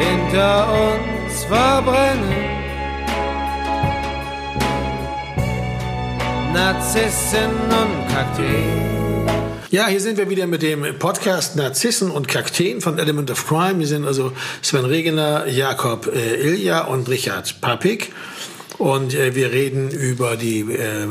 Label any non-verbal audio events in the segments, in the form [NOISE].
hinter uns verbrennen. Narzissen und Kakteen. Ja, hier sind wir wieder mit dem Podcast Narzissen und Kakteen von Element of Crime. Wir sind also Sven Regener, Jakob äh, Ilja und Richard Papik. Und äh, wir reden über die äh,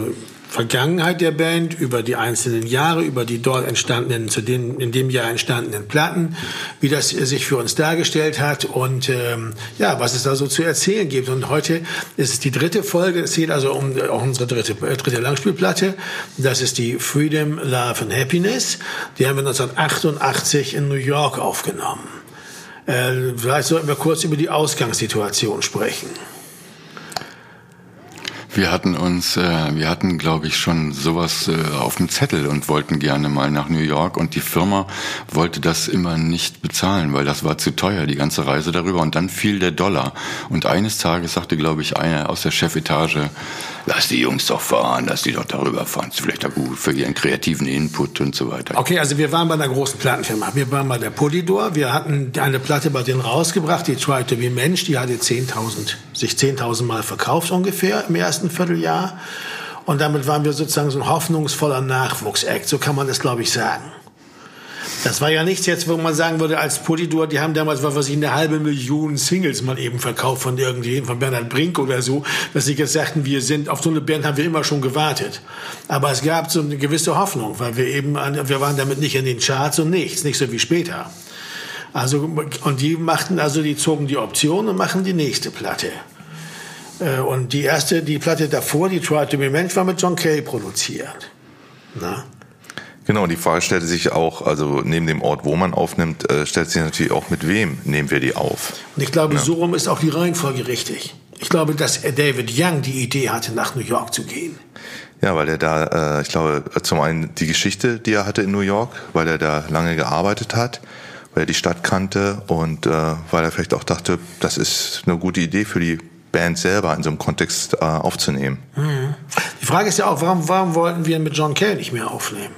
Vergangenheit der Band, über die einzelnen Jahre, über die dort entstandenen, zu den in dem Jahr entstandenen Platten, wie das sich für uns dargestellt hat und ähm, ja, was es da so zu erzählen gibt. Und heute ist es die dritte Folge. Es geht also um auch unsere dritte, äh, dritte Langspielplatte. Das ist die Freedom, Love and Happiness. Die haben wir 1988 in New York aufgenommen. Äh, vielleicht sollten wir kurz über die Ausgangssituation sprechen. Wir hatten uns, äh, wir hatten, glaube ich, schon sowas äh, auf dem Zettel und wollten gerne mal nach New York und die Firma wollte das immer nicht bezahlen, weil das war zu teuer, die ganze Reise darüber. Und dann fiel der Dollar. Und eines Tages sagte, glaube ich, einer aus der Chefetage, lass die Jungs doch fahren, lass die doch darüber fahren. Das ist vielleicht auch gut für ihren kreativen Input und so weiter. Okay, also wir waren bei einer großen Plattenfirma. Wir waren bei der Polydor. Wir hatten eine Platte bei denen rausgebracht, die Try to be Mensch. Die hatte 10.000, sich 10.000 Mal verkauft ungefähr im ersten Vierteljahr. Und damit waren wir sozusagen so ein hoffnungsvoller Nachwuchsakt. So kann man das, glaube ich, sagen. Das war ja nichts jetzt, wo man sagen würde, als Polydor, die haben damals, was weiß ich, eine halbe Million Singles mal eben verkauft von irgendjemandem, von Bernhard Brink oder so, dass sie jetzt sagten, wir sind, auf so eine Band haben wir immer schon gewartet. Aber es gab so eine gewisse Hoffnung, weil wir eben, wir waren damit nicht in den Charts und nichts, nicht so wie später. Also, und die machten also, die zogen die Option und machen die nächste Platte. Äh, und die erste, die Platte davor, die Try to Be Mensch, war mit John Kay produziert. Na? Genau, die Frage stellte sich auch, also neben dem Ort, wo man aufnimmt, äh, stellt sich natürlich auch, mit wem nehmen wir die auf. Und ich glaube, ja. so rum ist auch die Reihenfolge richtig. Ich glaube, dass David Young die Idee hatte, nach New York zu gehen. Ja, weil er da, äh, ich glaube, zum einen die Geschichte, die er hatte in New York, weil er da lange gearbeitet hat, weil er die Stadt kannte und äh, weil er vielleicht auch dachte, das ist eine gute Idee für die Band selber in so einem Kontext äh, aufzunehmen. Mhm. Die Frage ist ja auch, warum, warum wollten wir mit John Cale nicht mehr aufnehmen?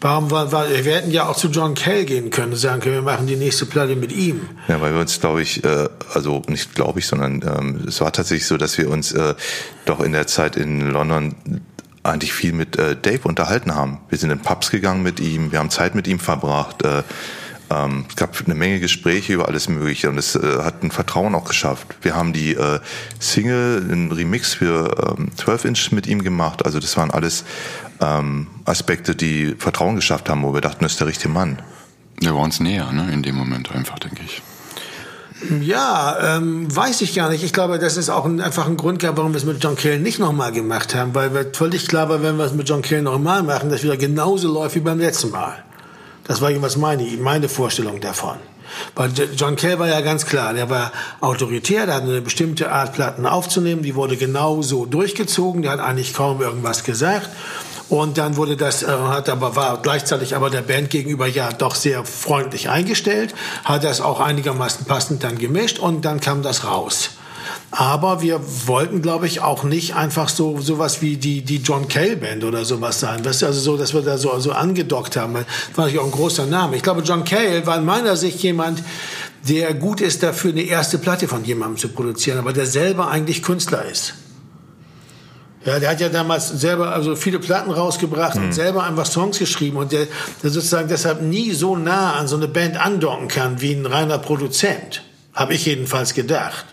Warum war, war, wir hätten ja auch zu John Kell gehen können und sagen können, wir machen die nächste Platte mit ihm. Ja, weil wir uns, glaube ich, äh, also nicht glaube ich, sondern ähm, es war tatsächlich so, dass wir uns äh, doch in der Zeit in London eigentlich viel mit äh, Dave unterhalten haben. Wir sind in Pubs gegangen mit ihm, wir haben Zeit mit ihm verbracht. Äh, ähm, es gab eine Menge Gespräche über alles Mögliche und es äh, hat ein Vertrauen auch geschafft. Wir haben die äh, Single, einen Remix für ähm, 12 Inch mit ihm gemacht. Also das waren alles ähm, Aspekte, die Vertrauen geschafft haben, wo wir dachten, das ist der richtige Mann. Der war uns näher, ne, in dem Moment einfach, denke ich. Ja, ähm, weiß ich gar nicht. Ich glaube, das ist auch ein, einfach ein Grund gab, warum wir es mit John Cale nicht nochmal gemacht haben, weil wir völlig klar war, wenn wir es mit John Cale nochmal machen, dass wieder genauso läuft wie beim letzten Mal. Das war jeweils meine, meine Vorstellung davon. Weil John Cale war ja ganz klar, der war autoritär, der hat eine bestimmte Art Platten aufzunehmen, die wurde genau so durchgezogen, der hat eigentlich kaum irgendwas gesagt. Und dann wurde das, äh, hat aber, war gleichzeitig aber der Band gegenüber ja doch sehr freundlich eingestellt, hat das auch einigermaßen passend dann gemischt und dann kam das raus. Aber wir wollten, glaube ich, auch nicht einfach so sowas wie die, die John Cale Band oder sowas sein. Das ist also so, dass wir da so, so angedockt haben. Das war natürlich auch ein großer Name. Ich glaube, John Cale war in meiner Sicht jemand, der gut ist dafür, eine erste Platte von jemandem zu produzieren, aber der selber eigentlich Künstler ist. Ja, der hat ja damals selber also viele Platten rausgebracht mhm. und selber einfach Songs geschrieben und der, der sozusagen deshalb nie so nah an so eine Band andocken kann wie ein reiner Produzent. Habe ich jedenfalls gedacht.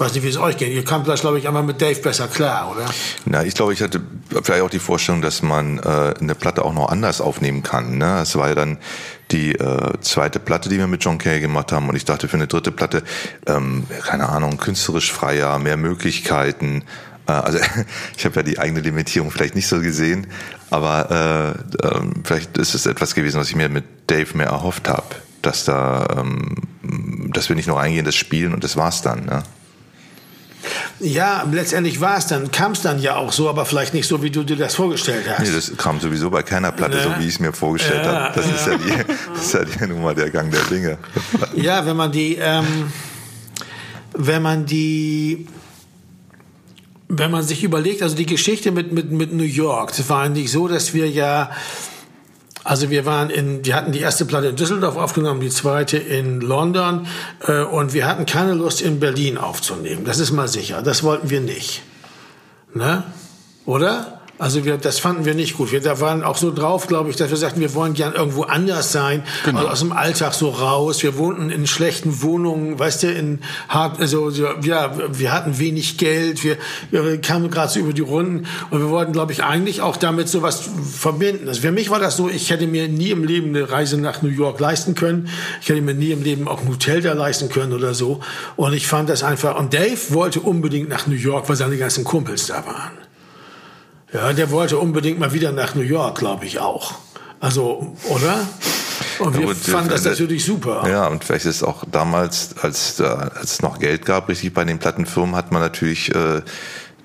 Weiß nicht, wie es euch geht. Ihr kamt das, glaube ich, einmal mit Dave besser klar, oder? Na, ich glaube, ich hatte vielleicht auch die Vorstellung, dass man äh, eine Platte auch noch anders aufnehmen kann. Ne? Es war ja dann die äh, zweite Platte, die wir mit John Kay gemacht haben. Und ich dachte, für eine dritte Platte, ähm, keine Ahnung, künstlerisch freier, mehr Möglichkeiten. Äh, also [LAUGHS] ich habe ja die eigene Limitierung vielleicht nicht so gesehen, aber äh, äh, vielleicht ist es etwas gewesen, was ich mir mit Dave mehr erhofft habe. Dass da, ähm, dass wir nicht nur eingehen, das spielen und das war's dann. Ne? Ja, letztendlich war es dann, kam es dann ja auch so, aber vielleicht nicht so, wie du dir das vorgestellt hast. Nee, das kam sowieso bei keiner Platte ne? so, wie ich es mir vorgestellt ja, habe. Das, ja. Ist ja die, [LAUGHS] das ist ja die Nummer der Gang der Dinge. [LAUGHS] Ja, wenn man die, ähm, wenn man die wenn man sich überlegt, also die Geschichte mit, mit, mit New York, das war eigentlich so, dass wir ja Also wir waren in, wir hatten die erste Platte in Düsseldorf aufgenommen, die zweite in London äh, und wir hatten keine Lust in Berlin aufzunehmen. Das ist mal sicher. Das wollten wir nicht. Ne? Oder? Also wir, das fanden wir nicht gut. Wir da waren auch so drauf, glaube ich, dass wir sagten, wir wollen gern irgendwo anders sein, genau. also aus dem Alltag so raus. Wir wohnten in schlechten Wohnungen, weißt du, in hart, also ja, wir hatten wenig Geld, wir, wir kamen gerade so über die Runden und wir wollten, glaube ich, eigentlich auch damit sowas verbinden. Also für mich war das so, ich hätte mir nie im Leben eine Reise nach New York leisten können. Ich hätte mir nie im Leben auch ein Hotel da leisten können oder so. Und ich fand das einfach. Und Dave wollte unbedingt nach New York, weil seine ganzen Kumpels da waren. Ja, der wollte unbedingt mal wieder nach New York, glaube ich auch. Also, oder? Und wir ja, fanden das natürlich super. Ja, und vielleicht ist es auch damals, als, als es noch Geld gab, richtig bei den Plattenfirmen, hat man natürlich äh,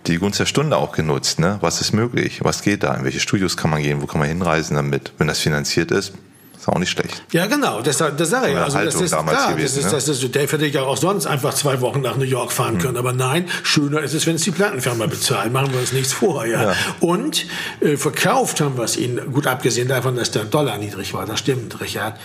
die Gunst der Stunde auch genutzt. Ne? Was ist möglich? Was geht da? In welche Studios kann man gehen? Wo kann man hinreisen damit? Wenn das finanziert ist, ist auch nicht schlecht. Ja, genau, das, das sage ich. Also, das ist klar, gewesen, das ist, das ist, Dave hätte ja auch sonst einfach zwei Wochen nach New York fahren hm. können. Aber nein, schöner ist es, wenn es die Plattenfirma bezahlt. Machen wir uns nichts vor. Ja. ja. Und äh, verkauft haben wir es ihnen, gut abgesehen davon, dass der Dollar niedrig war. Das stimmt, Richard.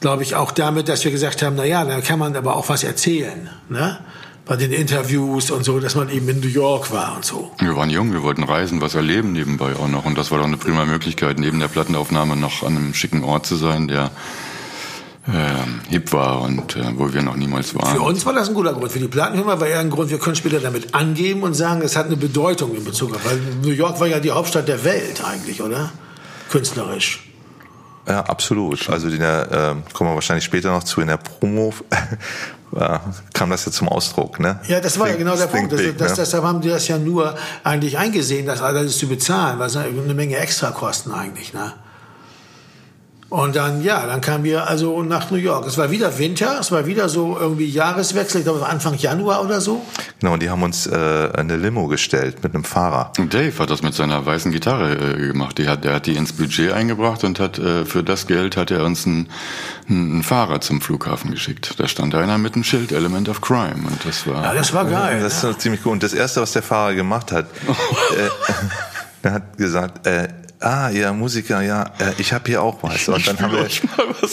Glaube ich auch damit, dass wir gesagt haben, na ja, dann kann man aber auch was erzählen. Ne? Bei den Interviews und so, dass man eben in New York war und so. Wir waren jung, wir wollten reisen, was erleben nebenbei auch noch. Und das war doch eine prima Möglichkeit, neben der Plattenaufnahme noch an einem schicken Ort zu sein, der äh, hip war und äh, wo wir noch niemals waren. Für uns war das ein guter Grund. Für die Plattenfirma war eher ein Grund, wir können später damit angeben und sagen, es hat eine Bedeutung in Bezug auf, weil New York war ja die Hauptstadt der Welt eigentlich, oder? Künstlerisch. Ja, absolut. Also in der, äh, kommen wir wahrscheinlich später noch zu, in der Promo kam das ja zum Ausdruck. Ne? Ja, das war Think, ja genau der Punkt. Big, das, das, ne? Deshalb haben die das ja nur eigentlich eingesehen, das alles zu bezahlen, weil es eine Menge Extrakosten eigentlich. Ne? Und dann, ja, dann kamen wir also nach New York. Es war wieder Winter, es war wieder so irgendwie Jahreswechsel, ich glaube Anfang Januar oder so. Genau, und die haben uns äh, eine Limo gestellt mit einem Fahrer. Und Dave hat das mit seiner weißen Gitarre äh, gemacht. Die hat, der hat die ins Budget eingebracht und hat äh, für das Geld hat er uns einen, einen Fahrer zum Flughafen geschickt. Da stand einer mit einem Schild Element of Crime und das war. Ja, das war geil. Das ist ja. ziemlich cool. Und das erste, was der Fahrer gemacht hat, [LAUGHS] äh, [LAUGHS] er hat gesagt, äh, ah, ja, Musiker, ja, äh, ich habe hier auch was. Und dann haben wir,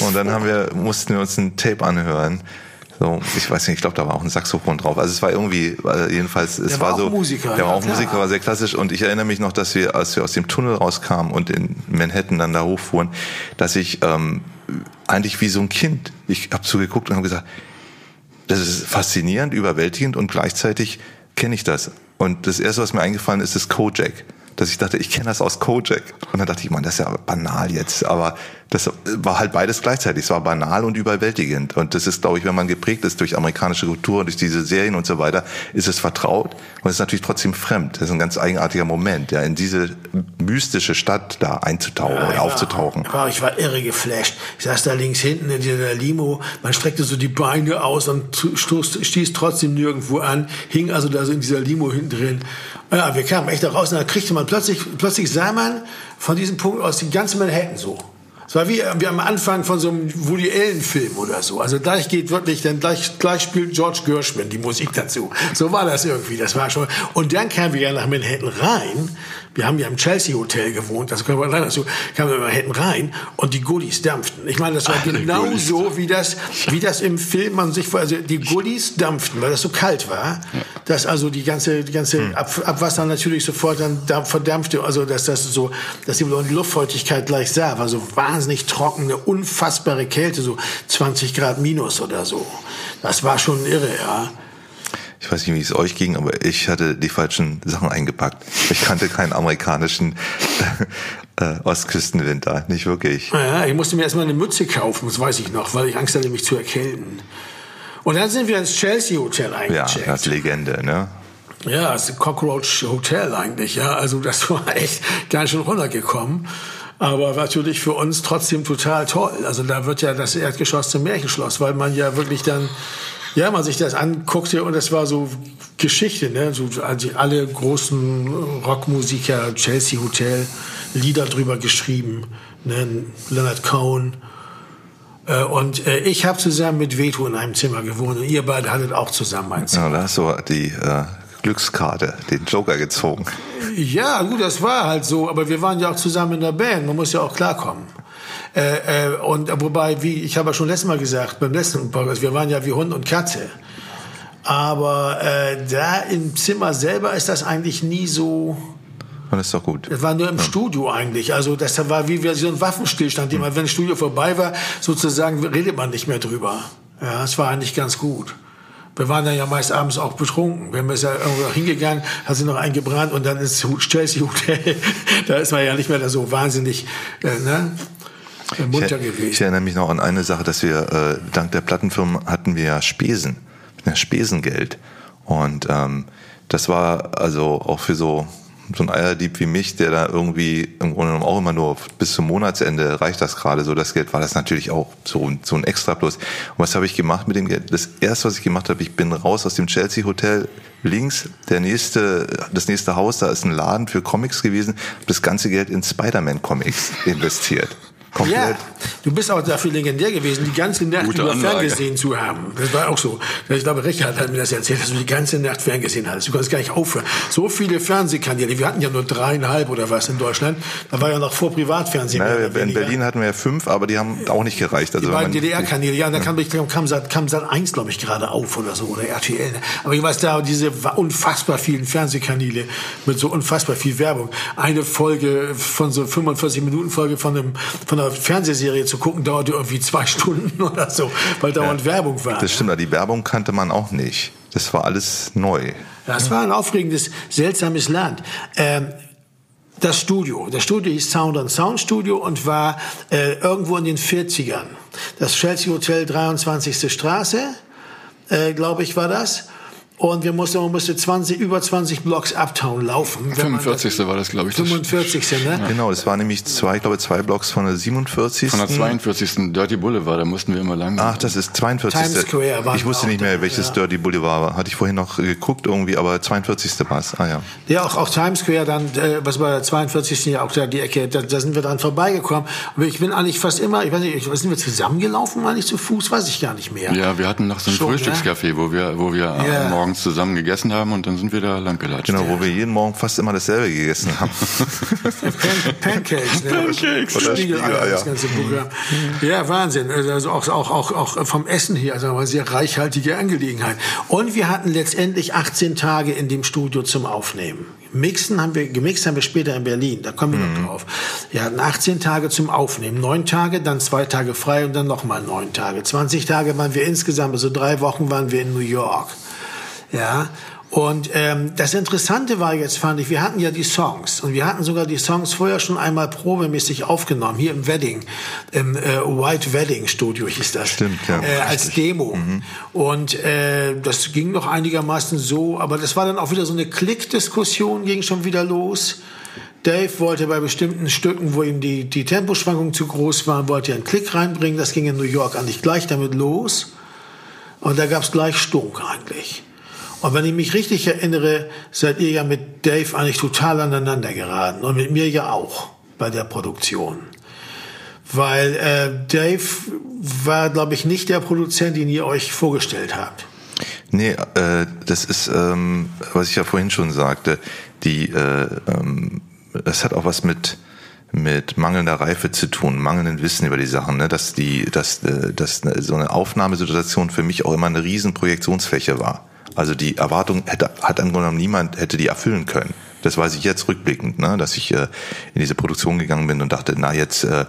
und dann haben wir, mussten wir uns ein Tape anhören. So, ich weiß nicht, ich glaube, da war auch ein Saxophon drauf. Also es war irgendwie, jedenfalls, es der war, war so. Musiker, der war auch Musiker, war sehr klassisch. Und ich erinnere mich noch, dass wir, als wir aus dem Tunnel rauskamen und in Manhattan dann da hochfuhren, dass ich ähm, eigentlich wie so ein Kind, ich habe zugeguckt und habe gesagt, das ist faszinierend, überwältigend und gleichzeitig kenne ich das. Und das erste, was mir eingefallen ist, ist Kojak dass ich dachte, ich kenne das aus Kojak. Und dann dachte ich, man, das ist ja banal jetzt. Aber das war halt beides gleichzeitig. Es war banal und überwältigend. Und das ist, glaube ich, wenn man geprägt ist durch amerikanische Kultur, durch diese Serien und so weiter, ist es vertraut und es ist natürlich trotzdem fremd. Das ist ein ganz eigenartiger Moment, ja, in diese mystische Stadt da einzutauchen ja, oder aufzutauchen. War, ich war irre geflasht. Ich saß da links hinten in dieser Limo, man streckte so die Beine aus und stoß, stieß trotzdem nirgendwo an, hing also da so in dieser Limo hinten drin. Ja, wir kamen echt da raus und da kriegte man plötzlich, plötzlich sah man von diesem Punkt aus die ganze Manhattan so. Es war wie, wie am Anfang von so einem Woody Allen Film oder so. Also gleich geht wirklich, dann gleich, gleich spielt George Gershwin die Musik dazu. So war das irgendwie. Das war schon. Und dann kamen wir ja nach Manhattan rein wir haben ja im Chelsea Hotel gewohnt, das können wir leider so, kamen wir mal hinten rein und die Goodies dampften. Ich meine, das war Ach, genau so, wie das, wie das im Film man sich, also die Goodies dampften, weil das so kalt war, dass also die ganze, die ganze hm. Ab, Abwasser natürlich sofort dann verdampfte, also dass das so, dass die Luftfeuchtigkeit gleich sah, war so wahnsinnig trocken, eine unfassbare Kälte, so 20 Grad minus oder so. Das war schon irre, ja. Ich weiß nicht, wie es euch ging, aber ich hatte die falschen Sachen eingepackt. Ich kannte keinen amerikanischen äh, Ostküstenwinter, nicht wirklich. Ja, ich musste mir erstmal eine Mütze kaufen, das weiß ich noch, weil ich Angst hatte, mich zu erkälten. Und dann sind wir ins Chelsea Hotel eingecheckt. Ja, das Legende, ne? Ja, das Cockroach Hotel eigentlich, ja. Also das [LAUGHS] war echt ganz schön runtergekommen. Aber natürlich für uns trotzdem total toll. Also da wird ja das Erdgeschoss zum Märchenschloss, weil man ja wirklich dann ja, man sich das anguckte und das war so Geschichte, ne? So, also alle großen Rockmusiker, Chelsea Hotel, Lieder drüber geschrieben, ne? Leonard Cohen. Äh, und äh, ich habe zusammen mit Veto in einem Zimmer gewohnt und ihr beide hattet auch zusammen ein Zimmer. Ja, da hast du die äh, Glückskarte, den Joker gezogen. Ja, gut, das war halt so, aber wir waren ja auch zusammen in der Band, man muss ja auch klarkommen. Äh, äh, und wobei, wie ich habe ja schon letztes Mal gesagt, beim letzten Podcast, wir waren ja wie Hund und Katze. Aber äh, da im Zimmer selber ist das eigentlich nie so. Und das ist doch gut. Das war nur im ja. Studio eigentlich. Also das war wie so ein Waffenstillstand, mhm. wenn das Studio vorbei war, sozusagen redet man nicht mehr drüber. Ja, es war eigentlich ganz gut. Wir waren dann ja meist abends auch betrunken. Wir sind ja irgendwo hingegangen, hat sich noch eingebrannt und dann ins Chelsea Hotel. [LAUGHS] da ist man ja nicht mehr da so wahnsinnig äh, ne, munter ich, gewesen. Ich erinnere mich noch an eine Sache, dass wir äh, dank der Plattenfirma hatten wir ja Spesen, ja, Spesengeld. Und ähm, das war also auch für so so ein Eierdieb wie mich, der da irgendwie im Grunde genommen auch immer nur bis zum Monatsende reicht das gerade so das Geld, war das natürlich auch so, so ein Extra Plus. Und was habe ich gemacht mit dem Geld? Das erste, was ich gemacht habe, ich bin raus aus dem Chelsea Hotel, links der nächste, das nächste Haus, da ist ein Laden für Comics gewesen, das ganze Geld in Spider-Man Comics [LAUGHS] investiert. Komplett. Ja, du bist auch dafür legendär gewesen, die ganze Nacht Gute über Anlage. Fernsehen zu haben. Das war auch so. Ich glaube, Richard hat mir das erzählt, dass du die ganze Nacht Fernsehen hattest. Du konntest gar nicht aufhören. So viele Fernsehkanäle. Wir hatten ja nur dreieinhalb oder was in Deutschland. Da war ja noch vor Privatfernsehen. Naja, in Berlin hatten wir ja fünf, aber die haben auch nicht gereicht. Also die beiden DDR-Kanäle. Ja, da kam, kam, kam, kam Sat 1, glaube ich, gerade auf oder so. Oder RTL. Aber ich weiß, da diese unfassbar vielen Fernsehkanäle mit so unfassbar viel Werbung. Eine Folge von so 45 Minuten Folge von einem, von einer Fernsehserie zu gucken, dauerte irgendwie zwei [LAUGHS] Stunden oder so, weil dauernd ja, Werbung war. Das stimmt, ja. die Werbung kannte man auch nicht. Das war alles neu. Das war ein aufregendes, seltsames Land. Ähm, das Studio. Das Studio hieß Sound and Sound Studio und war äh, irgendwo in den 40ern. Das Chelsea Hotel 23. Straße, äh, glaube ich, war das. Und wir mussten, man musste 20, über 20 Blocks Uptown laufen. 45. Das, war das, glaube ich. 45. Ne? Ja. Genau, es war nämlich zwei, ich glaube, zwei Blocks von der 47. Von der 42. Dirty Boulevard, da mussten wir immer lang. Ach, das ist 42. Times Square war Ich wusste nicht mehr, welches ja. Dirty Boulevard war. Hatte ich vorhin noch geguckt irgendwie, aber 42. war es. Ah ja. Ja, auch, auch Times Square dann, äh, was war der 42. ja auch da die Ecke, da, da sind wir dann vorbeigekommen. Und ich bin eigentlich fast immer, ich weiß nicht, sind wir zusammengelaufen, eigentlich zu Fuß, weiß ich gar nicht mehr. Ja, wir hatten noch so ein Schon, Frühstückscafé, ja? wo wir, wo wir ja. morgens morgens zusammen gegessen haben und dann sind wir da lang gelatscht. Genau, wo wir jeden Morgen fast immer dasselbe gegessen [LAUGHS] haben. Pan Pancakes, ne? Pancakes. Oder Spiegeleier, ja. das ganze Programm. Ja, Wahnsinn. Also auch, auch, auch, auch vom Essen hier, also eine sehr reichhaltige Angelegenheit. Und wir hatten letztendlich 18 Tage in dem Studio zum Aufnehmen. Mixen haben wir, gemixt haben wir später in Berlin, da kommen wir mhm. noch drauf. Wir hatten 18 Tage zum Aufnehmen, neun Tage, dann zwei Tage frei und dann nochmal neun Tage. 20 Tage waren wir insgesamt, also drei Wochen waren wir in New York. Ja, und ähm, das Interessante war jetzt, fand ich, wir hatten ja die Songs und wir hatten sogar die Songs vorher schon einmal probemäßig aufgenommen, hier im Wedding, im äh, White Wedding Studio hieß das. Stimmt, ja. Äh, als Demo. Mhm. Und äh, das ging noch einigermaßen so, aber das war dann auch wieder so eine Klickdiskussion, ging schon wieder los. Dave wollte bei bestimmten Stücken, wo ihm die, die Temposchwankungen zu groß waren, wollte er einen Klick reinbringen. Das ging in New York eigentlich gleich damit los. Und da gab es gleich Stunk eigentlich. Und wenn ich mich richtig erinnere, seid ihr ja mit Dave eigentlich total aneinander geraten und mit mir ja auch bei der Produktion. Weil äh, Dave war, glaube ich, nicht der Produzent, den ihr euch vorgestellt habt. Nee, äh, das ist, ähm, was ich ja vorhin schon sagte, die, äh, ähm, das hat auch was mit mit mangelnder Reife zu tun, mangelndem Wissen über die Sachen, ne? dass die, dass, äh, dass so eine Aufnahmesituation für mich auch immer eine riesen Projektionsfläche war. Also die Erwartung hätte, hat im Grunde genommen niemand hätte die erfüllen können. Das weiß ich jetzt rückblickend, ne? dass ich äh, in diese Produktion gegangen bin und dachte, na jetzt, äh,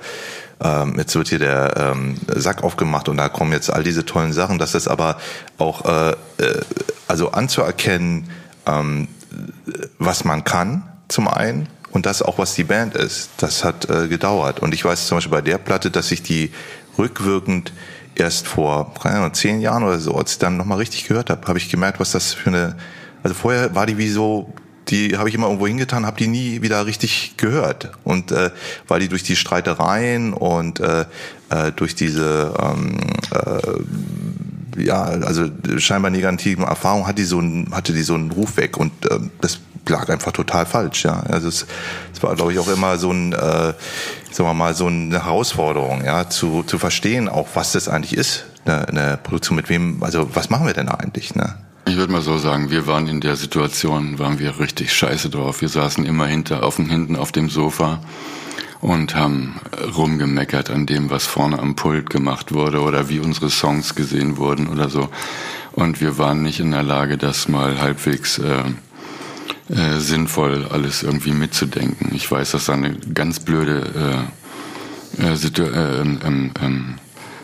ähm, jetzt wird hier der ähm, Sack aufgemacht und da kommen jetzt all diese tollen Sachen. Das ist aber auch äh, äh, also anzuerkennen, ähm, was man kann zum einen und das auch, was die Band ist. Das hat äh, gedauert. Und ich weiß zum Beispiel bei der Platte, dass ich die rückwirkend erst vor zehn Jahren oder so, als ich dann nochmal richtig gehört habe, habe ich gemerkt, was das für eine. Also vorher war die wie so, die habe ich immer irgendwo hingetan, habe die nie wieder richtig gehört. Und äh, weil die durch die Streitereien und äh, äh, durch diese ähm, äh, ja, also scheinbar negativen Erfahrungen hat die so ein, hatte die so einen Ruf weg und äh, das lag einfach total falsch, ja. Also es, es war, glaube ich, auch immer so ein, äh, sagen wir mal, so eine Herausforderung, ja, zu, zu verstehen, auch was das eigentlich ist, eine, eine Produktion mit wem, also was machen wir denn eigentlich, ne? Ich würde mal so sagen, wir waren in der Situation, waren wir richtig scheiße drauf. Wir saßen immer hinter, auf, hinten auf dem Sofa und haben rumgemeckert an dem, was vorne am Pult gemacht wurde oder wie unsere Songs gesehen wurden oder so. Und wir waren nicht in der Lage, das mal halbwegs äh, äh, sinnvoll alles irgendwie mitzudenken. Ich weiß, dass da eine ganz blöde äh, äh, äh, ähm, ähm, ähm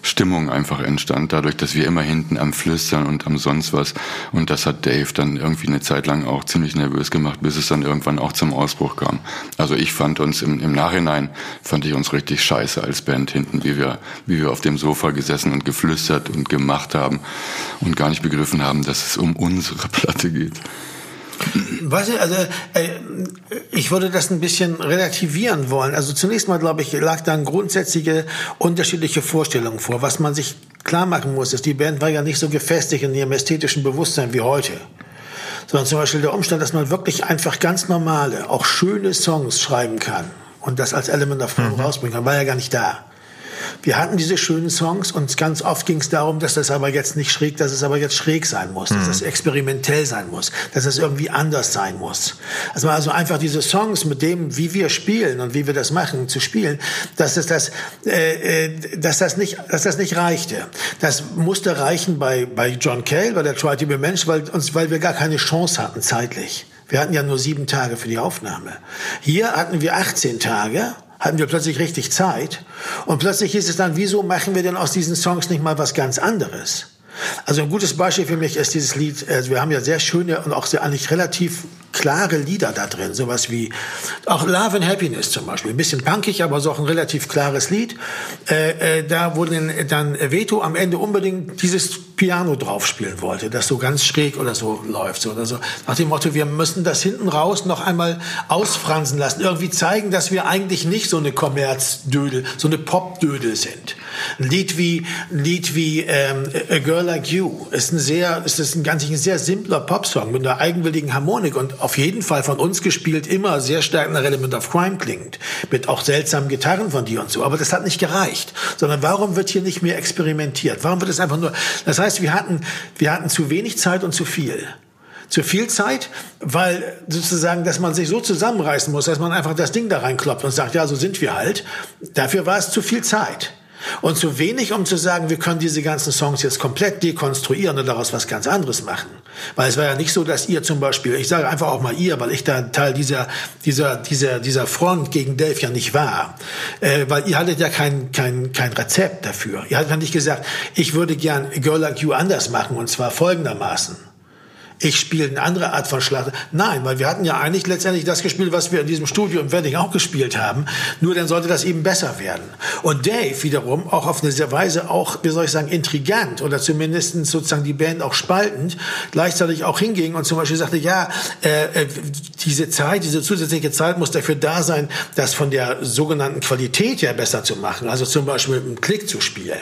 Stimmung einfach entstand, dadurch, dass wir immer hinten am Flüstern und am sonst was. Und das hat Dave dann irgendwie eine Zeit lang auch ziemlich nervös gemacht, bis es dann irgendwann auch zum Ausbruch kam. Also ich fand uns im, im Nachhinein, fand ich uns richtig scheiße als Band hinten, wie wir, wie wir auf dem Sofa gesessen und geflüstert und gemacht haben und gar nicht begriffen haben, dass es um unsere Platte geht. Weiß ich, also äh, ich würde das ein bisschen relativieren wollen. Also zunächst mal, glaube ich, lag da eine grundsätzliche unterschiedliche Vorstellung vor. Was man sich klar machen muss, ist, die Band war ja nicht so gefestigt in ihrem ästhetischen Bewusstsein wie heute. Sondern zum Beispiel der Umstand, dass man wirklich einfach ganz normale, auch schöne Songs schreiben kann und das als Element of Form mhm. rausbringen kann, war ja gar nicht da. Wir hatten diese schönen Songs und ganz oft ging es darum, dass das aber jetzt nicht schräg, dass es aber jetzt schräg sein muss, dass es mhm. experimentell sein muss, dass es irgendwie anders sein muss. Also, also einfach diese Songs mit dem, wie wir spielen und wie wir das machen, zu spielen, dass es das, äh, äh, dass das nicht, dass das nicht reichte. Das musste reichen bei bei John Cale, bei der Try to be Mensch, weil uns, weil wir gar keine Chance hatten zeitlich. Wir hatten ja nur sieben Tage für die Aufnahme. Hier hatten wir 18 Tage hatten wir plötzlich richtig Zeit. Und plötzlich hieß es dann, wieso machen wir denn aus diesen Songs nicht mal was ganz anderes? Also ein gutes Beispiel für mich ist dieses Lied, also wir haben ja sehr schöne und auch sehr eigentlich relativ klare Lieder da drin, sowas wie auch Love and Happiness zum Beispiel, ein bisschen punkig, aber so auch ein relativ klares Lied. Äh, äh, da dann, dann Veto am Ende unbedingt dieses Piano draufspielen wollte, das so ganz schräg oder so läuft, so oder so nach dem Motto, wir müssen das hinten raus noch einmal ausfransen lassen, irgendwie zeigen, dass wir eigentlich nicht so eine Kommerzdödel, so eine Popdödel sind. Ein Lied wie ein Lied wie ähm, A Girl Like You ist ein sehr, ist ein ganz ein sehr simpler Popsong mit einer eigenwilligen Harmonik und auf jeden Fall von uns gespielt immer sehr stark nach Element of Crime klingt. Mit auch seltsamen Gitarren von dir und so. Aber das hat nicht gereicht. Sondern warum wird hier nicht mehr experimentiert? Warum wird es einfach nur, das heißt, wir hatten, wir hatten zu wenig Zeit und zu viel zu viel Zeit, weil sozusagen, dass man sich so zusammenreißen muss, dass man einfach das Ding da reinkloppt und sagt, ja, so sind wir halt. Dafür war es zu viel Zeit. Und zu wenig, um zu sagen, wir können diese ganzen Songs jetzt komplett dekonstruieren und daraus was ganz anderes machen. Weil es war ja nicht so, dass ihr zum Beispiel, ich sage einfach auch mal ihr, weil ich da Teil dieser, dieser, dieser, dieser Front gegen Delph ja nicht war. Äh, weil ihr hattet ja kein, kein, kein Rezept dafür. Ihr hattet ja nicht gesagt, ich würde gern Girl Like You anders machen und zwar folgendermaßen ich spiele eine andere Art von Schlacht. Nein, weil wir hatten ja eigentlich letztendlich das gespielt, was wir in diesem Studio im Wedding auch gespielt haben. Nur dann sollte das eben besser werden. Und Dave wiederum auch auf eine Weise auch, wie soll ich sagen, intrigant oder zumindest sozusagen die Band auch spaltend, gleichzeitig auch hinging und zum Beispiel sagte, ja, äh, äh, diese Zeit, diese zusätzliche Zeit muss dafür da sein, das von der sogenannten Qualität ja besser zu machen. Also zum Beispiel mit einem Klick zu spielen.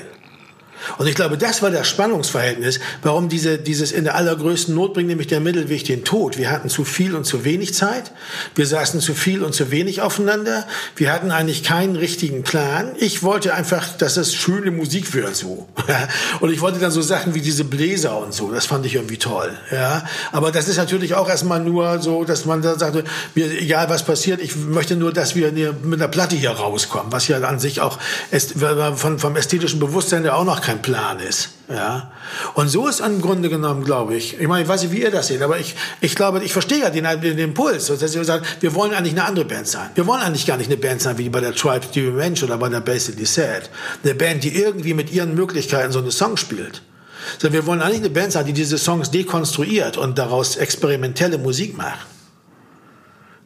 Und ich glaube, das war das Spannungsverhältnis, warum diese, dieses in der allergrößten Not bringt, nämlich der Mittelweg den Tod. Wir hatten zu viel und zu wenig Zeit. Wir saßen zu viel und zu wenig aufeinander. Wir hatten eigentlich keinen richtigen Plan. Ich wollte einfach, dass es schöne Musik wird, so. [LAUGHS] Und ich wollte dann so Sachen wie diese Bläser und so. Das fand ich irgendwie toll, ja. Aber das ist natürlich auch erstmal nur so, dass man da sagte, mir, egal was passiert, ich möchte nur, dass wir mit einer Platte hier rauskommen, was ja an sich auch vom ästhetischen Bewusstsein ja auch noch kein Plan ist. Ja. Und so ist im Grunde genommen, glaube ich, ich meine, ich weiß nicht, wie ihr das seht, aber ich, ich glaube, ich verstehe ja den, den Impuls, dass ihr sagt, wir wollen eigentlich eine andere Band sein. Wir wollen eigentlich gar nicht eine Band sein wie bei der Tribe the Revenge oder bei der Basically Sad. Eine Band, die irgendwie mit ihren Möglichkeiten so eine Song spielt. Sondern wir wollen eigentlich eine Band sein, die diese Songs dekonstruiert und daraus experimentelle Musik macht.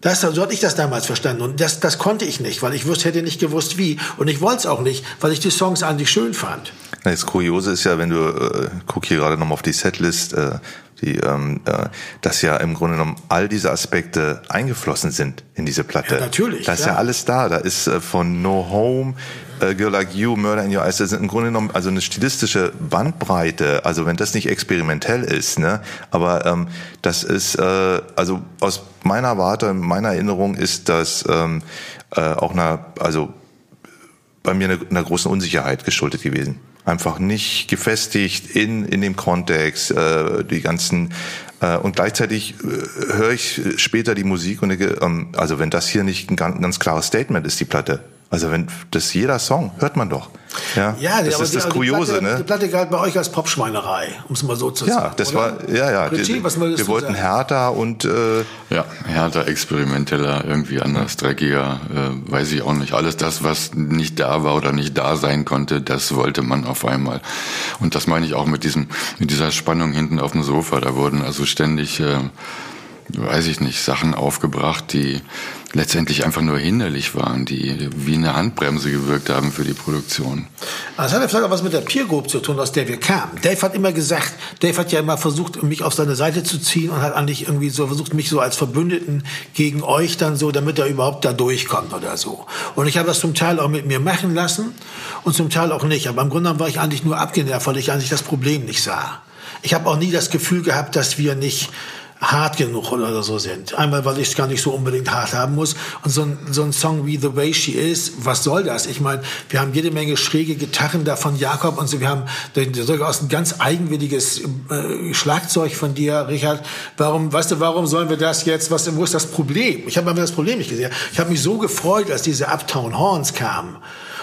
Das, so hatte ich das damals verstanden. Und das, das konnte ich nicht, weil ich wusste, hätte nicht gewusst, wie. Und ich wollte es auch nicht, weil ich die Songs eigentlich schön fand. Das Kuriose ist ja, wenn du, äh, guck hier gerade nochmal auf die Setlist, äh, die, ähm, äh, dass ja im Grunde genommen all diese Aspekte eingeflossen sind in diese Platte. Ja, natürlich. Da ist ja, ja alles da. Da ist äh, von No Home, äh, Girl Like You, Murder in Your Eyes, das sind im Grunde genommen also eine stilistische Bandbreite. Also wenn das nicht experimentell ist, ne, aber ähm, das ist äh, also aus meiner Warte, meiner Erinnerung ist das ähm, äh, auch einer, also bei mir einer, einer großen Unsicherheit geschuldet gewesen. Einfach nicht gefestigt in, in dem Kontext, äh, die ganzen äh, und gleichzeitig äh, höre ich später die Musik und denke, ähm, also wenn das hier nicht ein ganz, ganz klares Statement ist, die Platte, also wenn das jeder Song hört man doch. Ja, Ja, das aber ist die, das Kuriose, die Platte, ne? Die Platte galt bei euch als Popschweinerei, um es mal so zu sagen. Ja, das oder? war ja ja. Richie, was wir wollten sagen? härter und äh, Ja, härter, experimenteller, irgendwie anders, dreckiger, äh, weiß ich auch nicht. Alles das, was nicht da war oder nicht da sein konnte, das wollte man auf einmal. Und das meine ich auch mit diesem, mit dieser Spannung hinten auf dem Sofa. Da wurden also ständig, äh, weiß ich nicht, Sachen aufgebracht, die letztendlich einfach nur hinderlich waren, die wie eine Handbremse gewirkt haben für die Produktion. Das hat ja vielleicht auch was mit der Peer Group zu tun, aus der wir kamen. Dave hat immer gesagt, Dave hat ja immer versucht, mich auf seine Seite zu ziehen und hat eigentlich irgendwie so versucht, mich so als Verbündeten gegen euch dann so, damit er überhaupt da durchkommt oder so. Und ich habe das zum Teil auch mit mir machen lassen und zum Teil auch nicht. Aber im Grunde war ich eigentlich nur abgenervt, weil ich eigentlich das Problem nicht sah. Ich habe auch nie das Gefühl gehabt, dass wir nicht hart genug oder so sind. Einmal, weil ich es gar nicht so unbedingt hart haben muss. Und so ein, so ein Song wie The Way She Is, was soll das? Ich meine, wir haben jede Menge schräge Gitarren da von Jakob und so. Wir haben durchaus ein ganz eigenwilliges äh, Schlagzeug von dir, Richard. Warum, weißt du, warum sollen wir das jetzt? Was, wo ist das Problem? Ich habe mir das Problem nicht gesehen. Ich habe mich so gefreut, als diese Uptown Horns kamen.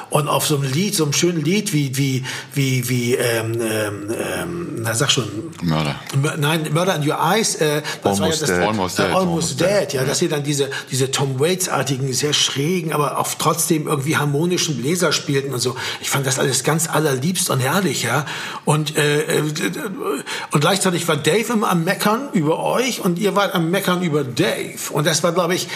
Und auf so einem Lied, so einem schönen Lied wie, wie, wie, wie, ähm, ähm, ähm, na sag schon, Mörder. Mör- Nein, Murder in Your Eyes. Äh, das Almost war ja das, Dead. Almost äh, Dead. Almost Almost Dead. Dead, Ja, dass ihr dann diese, diese Tom Waits-artigen, sehr schrägen, aber auch trotzdem irgendwie harmonischen Bläser spielten und so. Ich fand das alles ganz allerliebst und herrlich, ja. Und, äh, äh, und gleichzeitig war Dave immer am Meckern über euch und ihr wart am Meckern über Dave. Und das war, glaube ich,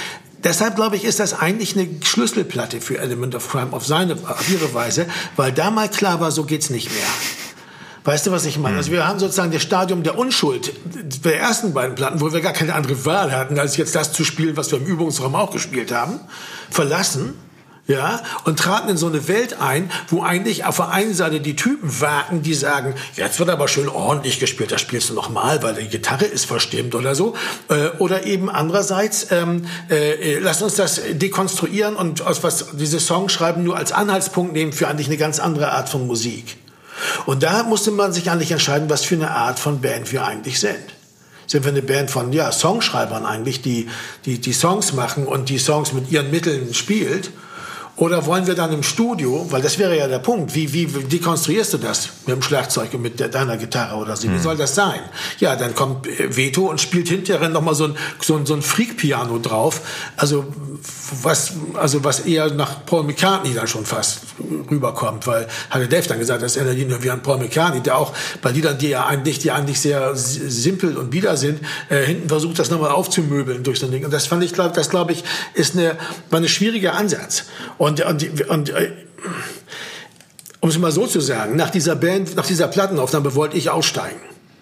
Deshalb glaube ich, ist das eigentlich eine Schlüsselplatte für Element of Crime auf seine, auf ihre Weise, weil da mal klar war, so geht's nicht mehr. Weißt du, was ich meine? Also wir haben sozusagen das Stadium der Unschuld der ersten beiden Platten, wo wir gar keine andere Wahl hatten, als jetzt das zu spielen, was wir im Übungsraum auch gespielt haben, verlassen. Ja, und traten in so eine Welt ein, wo eigentlich auf der einen Seite die Typen warten, die sagen, jetzt wird aber schön ordentlich gespielt, das spielst du noch mal, weil die Gitarre ist verstimmt oder so. Äh, oder eben andererseits, ähm, äh, lass uns das dekonstruieren und aus was diese Songs schreiben nur als Anhaltspunkt nehmen für eigentlich eine ganz andere Art von Musik. Und da musste man sich eigentlich entscheiden, was für eine Art von Band wir eigentlich sind. Sind wir eine Band von ja, Songschreibern eigentlich, die, die die Songs machen und die Songs mit ihren Mitteln spielt? Oder wollen wir dann im Studio, weil das wäre ja der Punkt, wie, wie dekonstruierst du das mit dem Schlagzeug und mit der, deiner Gitarre oder so? Wie soll das sein? Ja, dann kommt äh, Veto und spielt hinterher nochmal so ein, so ein, so ein Freak-Piano drauf. Also was, also was eher nach Paul McCartney dann schon fast rüberkommt, weil hatte Dave dann gesagt, das erinnert ihn nur wie an Paul McCartney, der auch bei Liedern, die ja eigentlich, die eigentlich sehr simpel und bieder sind, äh, hinten versucht, das nochmal aufzumöbeln durch so ein Ding. Und das fand ich, glaub, das glaube ich, ist eine, war eine schwierige Ansatz. Und, und, und äh, um es mal so zu sagen, nach dieser Band, nach dieser Plattenaufnahme wollte ich aussteigen.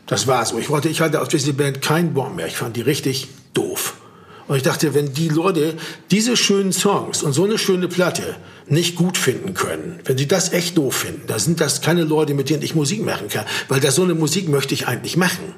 Das war so. Ich wollte, ich hatte auf diese Band keinen Bock mehr. Ich fand die richtig doof. Und ich dachte, wenn die Leute diese schönen Songs und so eine schöne Platte nicht gut finden können, wenn sie das echt doof finden, dann sind das keine Leute, mit denen ich Musik machen kann. Weil das so eine Musik möchte ich eigentlich machen.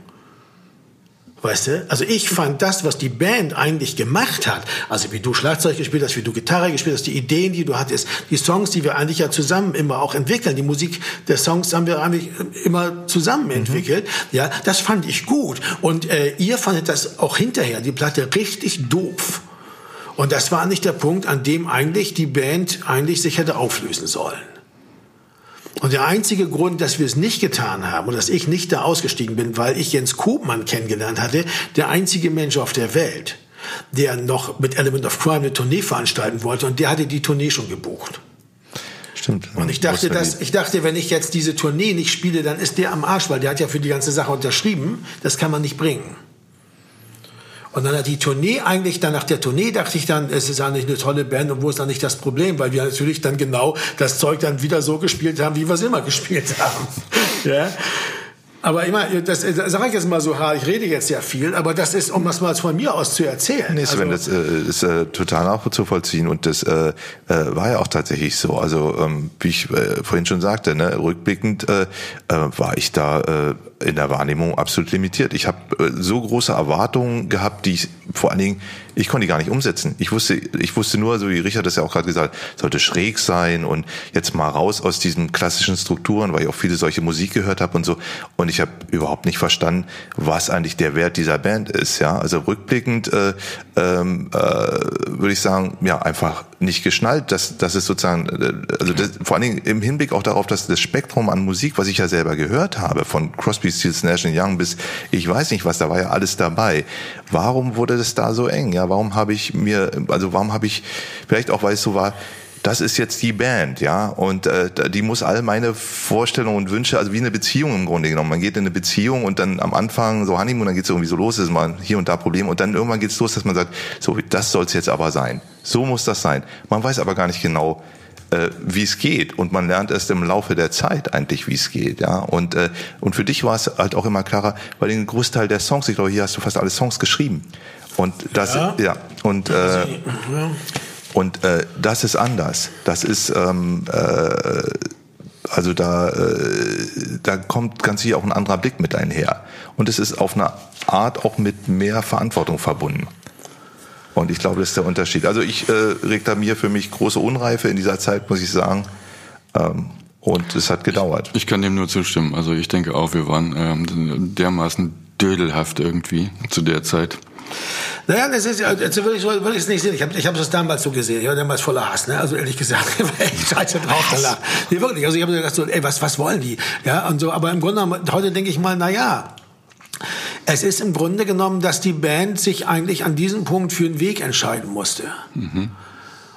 Weißt du? Also ich fand das, was die Band eigentlich gemacht hat, also wie du Schlagzeug gespielt hast, wie du Gitarre gespielt hast, die Ideen, die du hattest, die Songs, die wir eigentlich ja zusammen immer auch entwickeln, die Musik der Songs haben wir eigentlich immer zusammen entwickelt, ja, das fand ich gut. Und äh, ihr fandet das auch hinterher, die Platte, richtig doof. Und das war nicht der Punkt, an dem eigentlich die Band eigentlich sich hätte auflösen sollen. Und der einzige Grund, dass wir es nicht getan haben und dass ich nicht da ausgestiegen bin, weil ich Jens Koopmann kennengelernt hatte, der einzige Mensch auf der Welt, der noch mit Element of Crime eine Tournee veranstalten wollte und der hatte die Tournee schon gebucht. Stimmt. Und ich dachte, dass, ich dachte, wenn ich jetzt diese Tournee nicht spiele, dann ist der am Arsch, weil der hat ja für die ganze Sache unterschrieben. Das kann man nicht bringen. Und dann hat die Tournee eigentlich, dann nach der Tournee dachte ich dann, es ist eigentlich eine tolle Band und wo ist dann nicht das Problem, weil wir natürlich dann genau das Zeug dann wieder so gespielt haben, wie wir es immer gespielt haben. [LAUGHS] ja. Aber immer, das, das sage ich jetzt mal so hart, ich rede jetzt sehr viel, aber das ist, um das mal von mir aus zu erzählen. Nee, Sven, Also- das äh, ist äh, total nachzuvollziehen und das äh, äh, war ja auch tatsächlich so. Also ähm, wie ich äh, vorhin schon sagte, ne, rückblickend äh, war ich da in der Wahrnehmung absolut limitiert. Ich habe äh, so große Erwartungen gehabt, die ich vor allen Dingen Ich konnte die gar nicht umsetzen. Ich wusste, ich wusste nur, so wie Richard das ja auch gerade gesagt, sollte schräg sein und jetzt mal raus aus diesen klassischen Strukturen, weil ich auch viele solche Musik gehört habe und so. Und ich habe überhaupt nicht verstanden, was eigentlich der Wert dieser Band ist. Ja, also rückblickend äh, ähm, äh, würde ich sagen, ja einfach nicht geschnallt, dass dass es sozusagen, äh, also das, vor allen Dingen im Hinblick auch darauf, dass das Spektrum an Musik, was ich ja selber gehört habe, von Crosby, Stills, Nash Young bis ich weiß nicht was, da war ja alles dabei. Warum wurde das da so eng? Ja, warum habe ich mir, also warum habe ich, vielleicht auch weil es so war, das ist jetzt die Band, ja, und äh, die muss all meine Vorstellungen und Wünsche, also wie eine Beziehung im Grunde genommen. Man geht in eine Beziehung und dann am Anfang so Honeymoon, dann geht es irgendwie so los, ist mal hier und da Problem und dann irgendwann geht es los, dass man sagt, so, das soll es jetzt aber sein. So muss das sein. Man weiß aber gar nicht genau, äh, wie es geht und man lernt erst im Laufe der Zeit eigentlich, wie es geht, ja. Und äh, und für dich war es halt auch immer klarer, weil den Großteil der Songs, ich glaube, hier hast du fast alle Songs geschrieben. Und das, ja, ja und äh, ja. Und äh, das ist anders. Das ist ähm, äh, also da äh, da kommt ganz sicher auch ein anderer Blick mit einher. Und es ist auf eine Art auch mit mehr Verantwortung verbunden. Und ich glaube, das ist der Unterschied. Also ich äh, reklamiere für mich große Unreife in dieser Zeit, muss ich sagen. Ähm, und es hat gedauert. Ich, ich kann dem nur zustimmen. Also ich denke auch, wir waren ähm, dermaßen dödelhaft irgendwie zu der Zeit. Naja, das ist jetzt will ich, will ich es nicht sehen. Ich habe ich hab das damals so gesehen. Ich war damals voller Hass, ne? Also ehrlich gesagt, [LAUGHS] ich war echt scheiße drauf danach. Nee, wirklich. Also ich habe mir gedacht so, ey, was, was wollen die? Ja, und so. Aber im Grunde heute denke ich mal, na ja. Es ist im Grunde genommen, dass die Band sich eigentlich an diesem Punkt für einen Weg entscheiden musste. Mhm.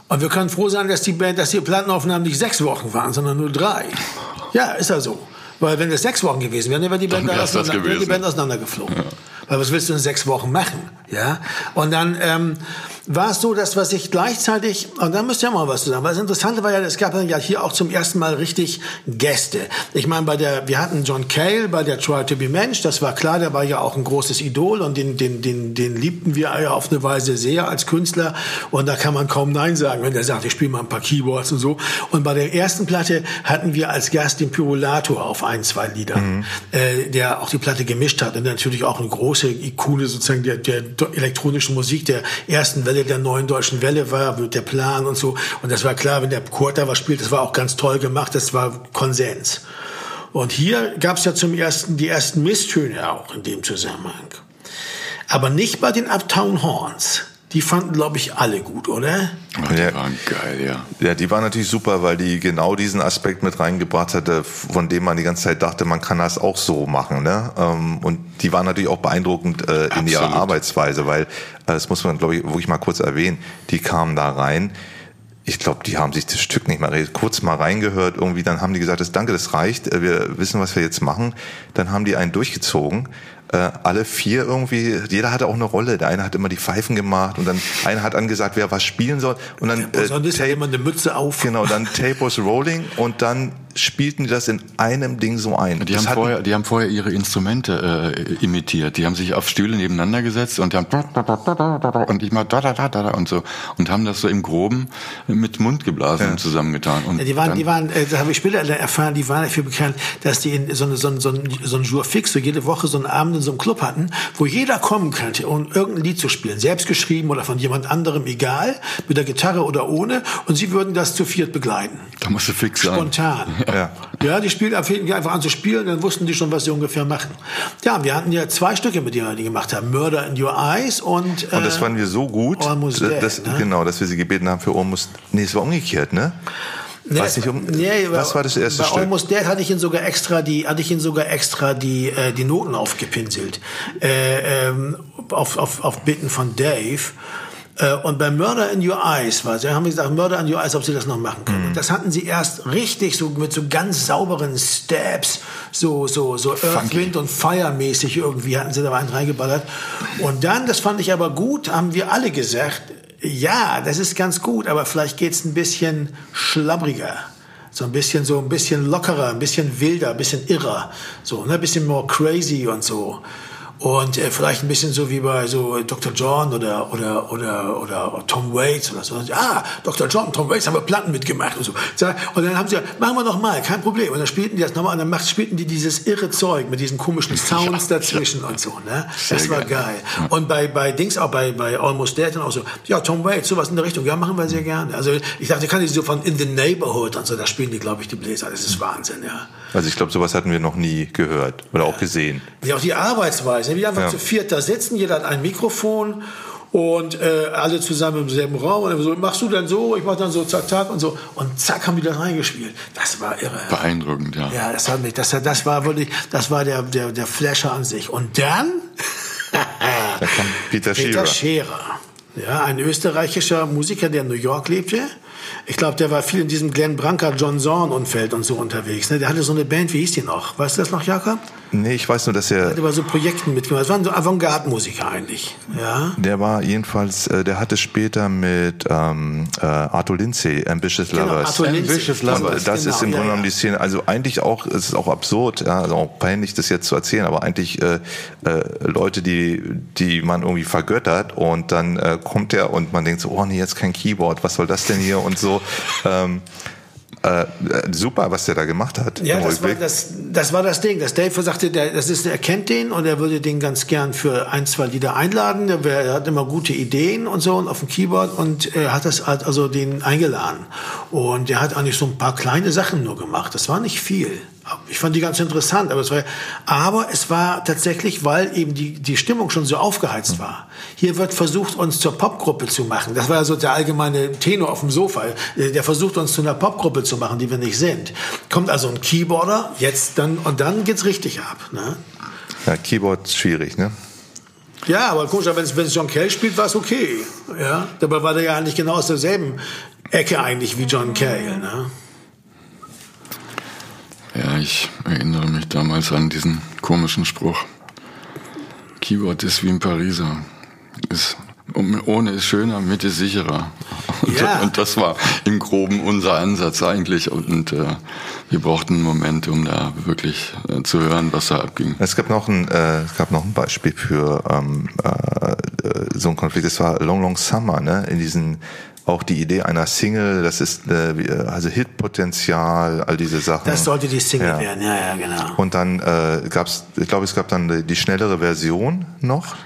Und wir können froh sein, dass die Band, dass die Plattenaufnahmen nicht sechs Wochen waren, sondern nur drei. Ja, ist ja so. Weil wenn es sechs Wochen gewesen wären, dann wäre die Band, auseinander, die Band auseinandergeflogen. Ja. Weil was willst du in sechs Wochen machen? Ja. Und dann ähm, war es so, dass was ich gleichzeitig, und da müsst ihr mal was zu sagen, weil das Interessante war ja, es gab dann ja hier auch zum ersten Mal richtig Gäste. Ich meine, bei der, wir hatten John Cale bei der Try to be Mensch, das war klar, der war ja auch ein großes Idol und den, den, den, den liebten wir ja auf eine Weise sehr als Künstler und da kann man kaum Nein sagen, wenn der sagt, ich spiele mal ein paar Keyboards und so. Und bei der ersten Platte hatten wir als Gast den Pyrolator auf ein, zwei Liedern, mhm. äh, der auch die Platte gemischt hat und natürlich auch eine große Ikone sozusagen der, der elektronischen Musik der ersten Welle der neuen deutschen Welle war, der Plan und so. Und das war klar, wenn der Kurt da was spielt, das war auch ganz toll gemacht, das war Konsens. Und hier gab es ja zum ersten die ersten Misstöne auch in dem Zusammenhang. Aber nicht bei den Uptown Horns die fanden, glaube ich, alle gut, oder? Oh, die ja. waren geil, ja. Ja, die waren natürlich super, weil die genau diesen Aspekt mit reingebracht hatte, von dem man die ganze Zeit dachte, man kann das auch so machen. Ne? Ähm, und die waren natürlich auch beeindruckend äh, in ihrer Arbeitsweise, weil, äh, das muss man, glaube ich, wirklich mal kurz erwähnen, die kamen da rein, ich glaube, die haben sich das Stück nicht mal kurz mal reingehört. Irgendwie, dann haben die gesagt, das danke, das reicht. Äh, wir wissen, was wir jetzt machen. Dann haben die einen durchgezogen äh, alle vier irgendwie, jeder hatte auch eine Rolle. Der eine hat immer die Pfeifen gemacht und dann einer hat angesagt, wer was spielen soll. Und dann äh, Tape, immer eine Mütze auf. Genau, dann Tape was rolling und dann spielten die das in einem Ding so ein. Die, haben vorher, die haben vorher ihre Instrumente äh, imitiert. Die haben sich auf Stühle nebeneinander gesetzt und haben und ich mal da da da da und so und haben das so im Groben mit Mund geblasen ja. und zusammengetan. Und ja, die waren, die waren, äh, da habe ich später erfahren, die waren dafür bekannt, dass die in so eine, so ein, so ein, so ein Jour fix, so jede Woche so einen Abend in so einem Club hatten, wo jeder kommen könnte, um irgendein Lied zu spielen, selbst geschrieben oder von jemand anderem, egal, mit der Gitarre oder ohne, und sie würden das zu viert begleiten. Da musst du fix sein. Spontan. Ja. ja, die spielen einfach an zu spielen, dann wussten die schon, was sie ungefähr machen. Ja, wir hatten ja zwei Stücke, mit denen wir die gemacht haben. Murder in Your Eyes und äh, Und das fanden wir so gut, Almost Dead, das, ne? genau, dass wir sie gebeten haben für Almost, nee, es war umgekehrt, ne? Nee, Weiß nicht, um, nee, was war das erste bei Stück? Bei Almost Dead hatte ich ihn sogar extra die, hatte ich ihn sogar extra die, äh, die Noten aufgepinselt. Äh, ähm, auf, auf, auf Bitten von Dave. Äh, und bei Murder in Your Eyes war, sie haben gesagt, Murder in Your Eyes, ob sie das noch machen können. Mhm. Das hatten sie erst richtig so mit so ganz sauberen Steps, so so so Earth, Wind und Fire mäßig irgendwie hatten sie da einen reingeballert. Und dann, das fand ich aber gut, haben wir alle gesagt, ja, das ist ganz gut, aber vielleicht geht's ein bisschen schlabbriger so ein bisschen so ein bisschen lockerer, ein bisschen wilder, ein bisschen irrer, so ne, ein bisschen more crazy und so. Und äh, vielleicht ein bisschen so wie bei so Dr. John oder, oder, oder, oder Tom Waits oder so. Ah, Dr. John, Tom Waits haben wir Platten mitgemacht und so. Und dann haben sie gesagt, machen wir noch mal, kein Problem. Und dann spielten die das nochmal und dann macht, spielten die dieses irre Zeug mit diesen komischen Sounds dazwischen und so. Ne? Das war geil. Und bei, bei Dings auch, bei, bei Almost Dead dann auch so, ja, Tom Waits, sowas in der Richtung, ja, machen wir sehr gerne. Also ich dachte, ich kann die so von In the Neighborhood und so, da spielen die, glaube ich, die Bläser. Das ist Wahnsinn, ja. Also ich glaube, sowas hatten wir noch nie gehört oder auch gesehen. Ja, auch die Arbeitsweise, wie einfach ja. zu viert da sitzen, jeder hat ein Mikrofon und äh, alle zusammen im selben Raum. Und so, machst du dann so, ich mach dann so, zack, zack und so. Und zack, haben die da reingespielt. Das war irre. Beeindruckend, ja. Ja, das hat mich, das, das war wirklich, das war der, der, der Flasher an sich. Und dann, da kam Peter Scherer. Peter Scherer. Ja, ein österreichischer Musiker, der in New York lebte ich glaube, der war viel in diesem Glenn Branca, John Zorn-Umfeld und so unterwegs. Ne? Der hatte so eine Band, wie hieß die noch? Weißt du das noch, Jakob? Nee, ich weiß nur, dass er. Der bei so Projekten mitgemacht. Das waren so Avantgarde-Musiker eigentlich. Ja. Der war jedenfalls, äh, der hatte später mit ähm, äh, Arthur Lindsay, Ambitious genau, Lovers. Arthur Ambitious Lovers. Das genau, ist im Grunde genommen ja. die Szene. Also eigentlich auch, es ist auch absurd, ja, also auch peinlich, das jetzt zu erzählen, aber eigentlich äh, äh, Leute, die, die man irgendwie vergöttert und dann äh, kommt er und man denkt so, oh nee, jetzt kein Keyboard, was soll das denn hier und so. Ähm, äh, super, was der da gemacht hat. Ja, das war das, das war das Ding. Das Dave sagte, der, das ist, er kennt den und er würde den ganz gern für ein, zwei Lieder einladen. Er, er hat immer gute Ideen und so und auf dem Keyboard und er hat das halt also den eingeladen. Und er hat eigentlich so ein paar kleine Sachen nur gemacht. Das war nicht viel. Ich fand die ganz interessant, aber es war, aber es war tatsächlich, weil eben die, die Stimmung schon so aufgeheizt war. Hier wird versucht, uns zur Popgruppe zu machen. Das war ja so der allgemeine Tenor auf dem Sofa. Der versucht, uns zu einer Popgruppe zu machen, die wir nicht sind. Kommt also ein Keyboarder, jetzt dann, und dann geht's richtig ab, ne? Ja, Keyboard ist schwierig, ne? Ja, aber komisch, wenn es John Cale spielt, war es okay. Ja, dabei war der ja eigentlich genau aus derselben Ecke eigentlich wie John Cale, ne? Ja, ich erinnere mich damals an diesen komischen Spruch. Keyboard ist wie ein Pariser. Ist, ohne ist schöner, mit ist sicherer. Und, ja. und das war im Groben unser Ansatz eigentlich. Und äh, wir brauchten einen Moment, um da wirklich äh, zu hören, was da abging. Es gab noch ein, äh, es gab noch ein Beispiel für ähm, äh, so einen Konflikt. Es war Long Long Summer, ne? In diesen auch die Idee einer Single, das ist äh, also Hitpotenzial, all diese Sachen. Das sollte die Single ja. werden, ja, ja, genau. Und dann äh, gab es, ich glaube, es gab dann die, die schnellere Version noch.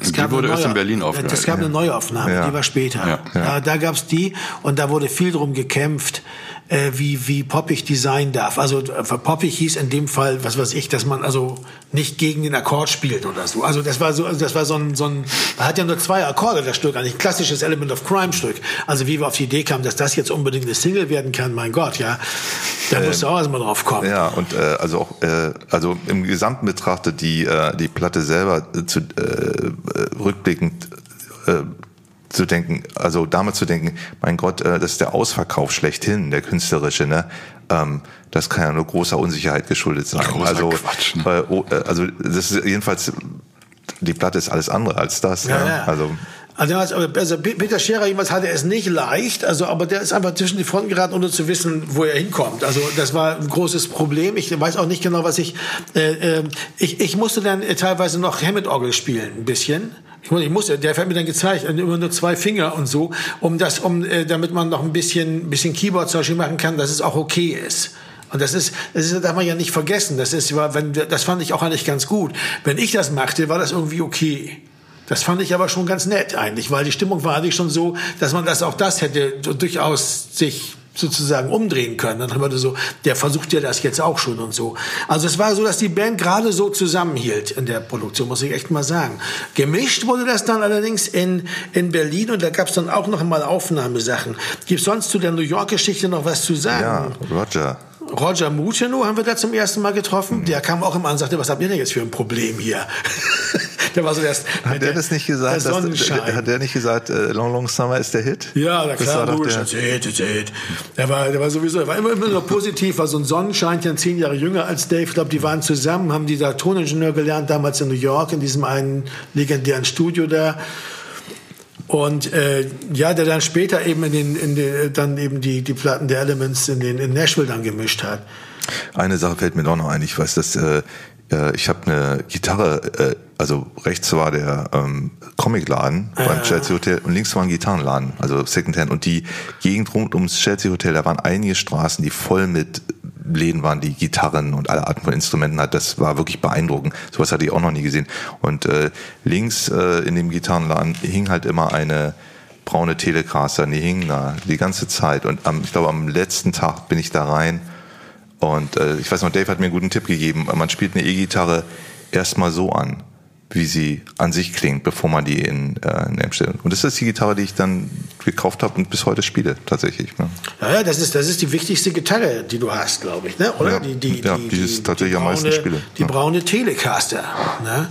Es die wurde erst in Berlin aufgenommen. Es gab eine Neuaufnahme, ja. die war später. Ja. Da, da gab es die und da wurde viel drum gekämpft, äh, wie, wie poppig die sein darf. Also äh, poppig hieß in dem Fall, was weiß ich, dass man also nicht gegen den Akkord spielt oder so. Also das war so, das war so ein, so ein, man hat ja nur zwei Akkorde, das Stück, eigentlich klassisches Element of Crime Stück. Also wie wir auf die Idee kamen, dass das jetzt unbedingt eine Single werden kann, mein Gott, ja. Da ähm, musst du auch erstmal drauf kommen. Ja, und äh, also auch, äh, also im Gesamten betrachtet die, äh, die Platte selber äh, zu, äh, äh rückblickend zu denken, also damit zu denken, mein Gott, äh, das ist der Ausverkauf schlechthin, der künstlerische, ne? Ähm, das kann ja nur großer Unsicherheit geschuldet sein. Großer also, Quatsch, ne? äh, oh, äh, also das ist jedenfalls die Platte ist alles andere als das. Ja, ja. Also also, also Peter Scherer jemals hatte es nicht leicht, also aber der ist einfach zwischen die Fronten geraten, ohne zu wissen, wo er hinkommt. Also das war ein großes Problem. Ich weiß auch nicht genau, was ich. Äh, äh, ich, ich musste dann teilweise noch Hammond-Orgel spielen, ein bisschen. Ich, muss, ich musste, der hat mir dann gezeigt, immer nur zwei Finger und so, um das, um, äh, damit man noch ein bisschen, bisschen Keyboard zum Beispiel machen kann, dass es auch okay ist. Und das ist, das ist, darf man ja nicht vergessen. Das ist, wenn, das fand ich auch eigentlich ganz gut. Wenn ich das machte, war das irgendwie okay. Das fand ich aber schon ganz nett eigentlich, weil die Stimmung war eigentlich schon so, dass man das auch das hätte durchaus sich sozusagen umdrehen können. Dann haben wir so, der versucht ja das jetzt auch schon und so. Also es war so, dass die Band gerade so zusammenhielt in der Produktion, muss ich echt mal sagen. Gemischt wurde das dann allerdings in, in Berlin und da gab es dann auch noch mal Aufnahmesachen. Gibt sonst zu der New York-Geschichte noch was zu sagen? Ja, Roger. Roger Mutino haben wir da zum ersten Mal getroffen. Mhm. Der kam auch immer an und sagte, was habt ihr denn jetzt für ein Problem hier? [LAUGHS] der war so der, hat der, das nicht gesagt? Der dass, hat der nicht gesagt, äh, Long Long Summer ist der Hit? Ja, na klar, war der, Hit, Hit, Hit. Der war, der war sowieso, der war immer, immer nur positiv, war so ein Sonnenscheinchen, zehn Jahre jünger als Dave. Ich glaube, die waren zusammen, haben die da Toningenieur gelernt, damals in New York, in diesem einen legendären Studio da. Und äh, ja, der dann später eben in den, in den dann eben die, die Platten der Elements in den in Nashville dann gemischt hat. Eine Sache fällt mir doch noch ein. Ich weiß, dass äh, äh, ich habe eine Gitarre, äh, also rechts war der ähm, Comicladen beim Chelsea Hotel und links war ein Gitarrenladen, also Secondhand. Und die Gegend rund ums Chelsea Hotel, da waren einige Straßen, die voll mit Läden waren, die Gitarren und alle Arten von Instrumenten hat. Das war wirklich beeindruckend. Sowas hatte ich auch noch nie gesehen. Und äh, links äh, in dem Gitarrenladen hing halt immer eine braune Telecaster, die hing da die ganze Zeit. Und am, ich glaube, am letzten Tag bin ich da rein und äh, ich weiß noch, Dave hat mir einen guten Tipp gegeben. Man spielt eine E-Gitarre erstmal so an, wie sie an sich klingt, bevor man die in, äh, in stellt. Und das ist die Gitarre, die ich dann gekauft habe und bis heute spiele, tatsächlich. Ne? Ja, das ist, das ist die wichtigste Gitarre, die du hast, glaube ich, ne? oder? Ja, die, die, ja, die, die ist tatsächlich am braune, meisten spiele. Die Ja. braune Telecaster. Ne?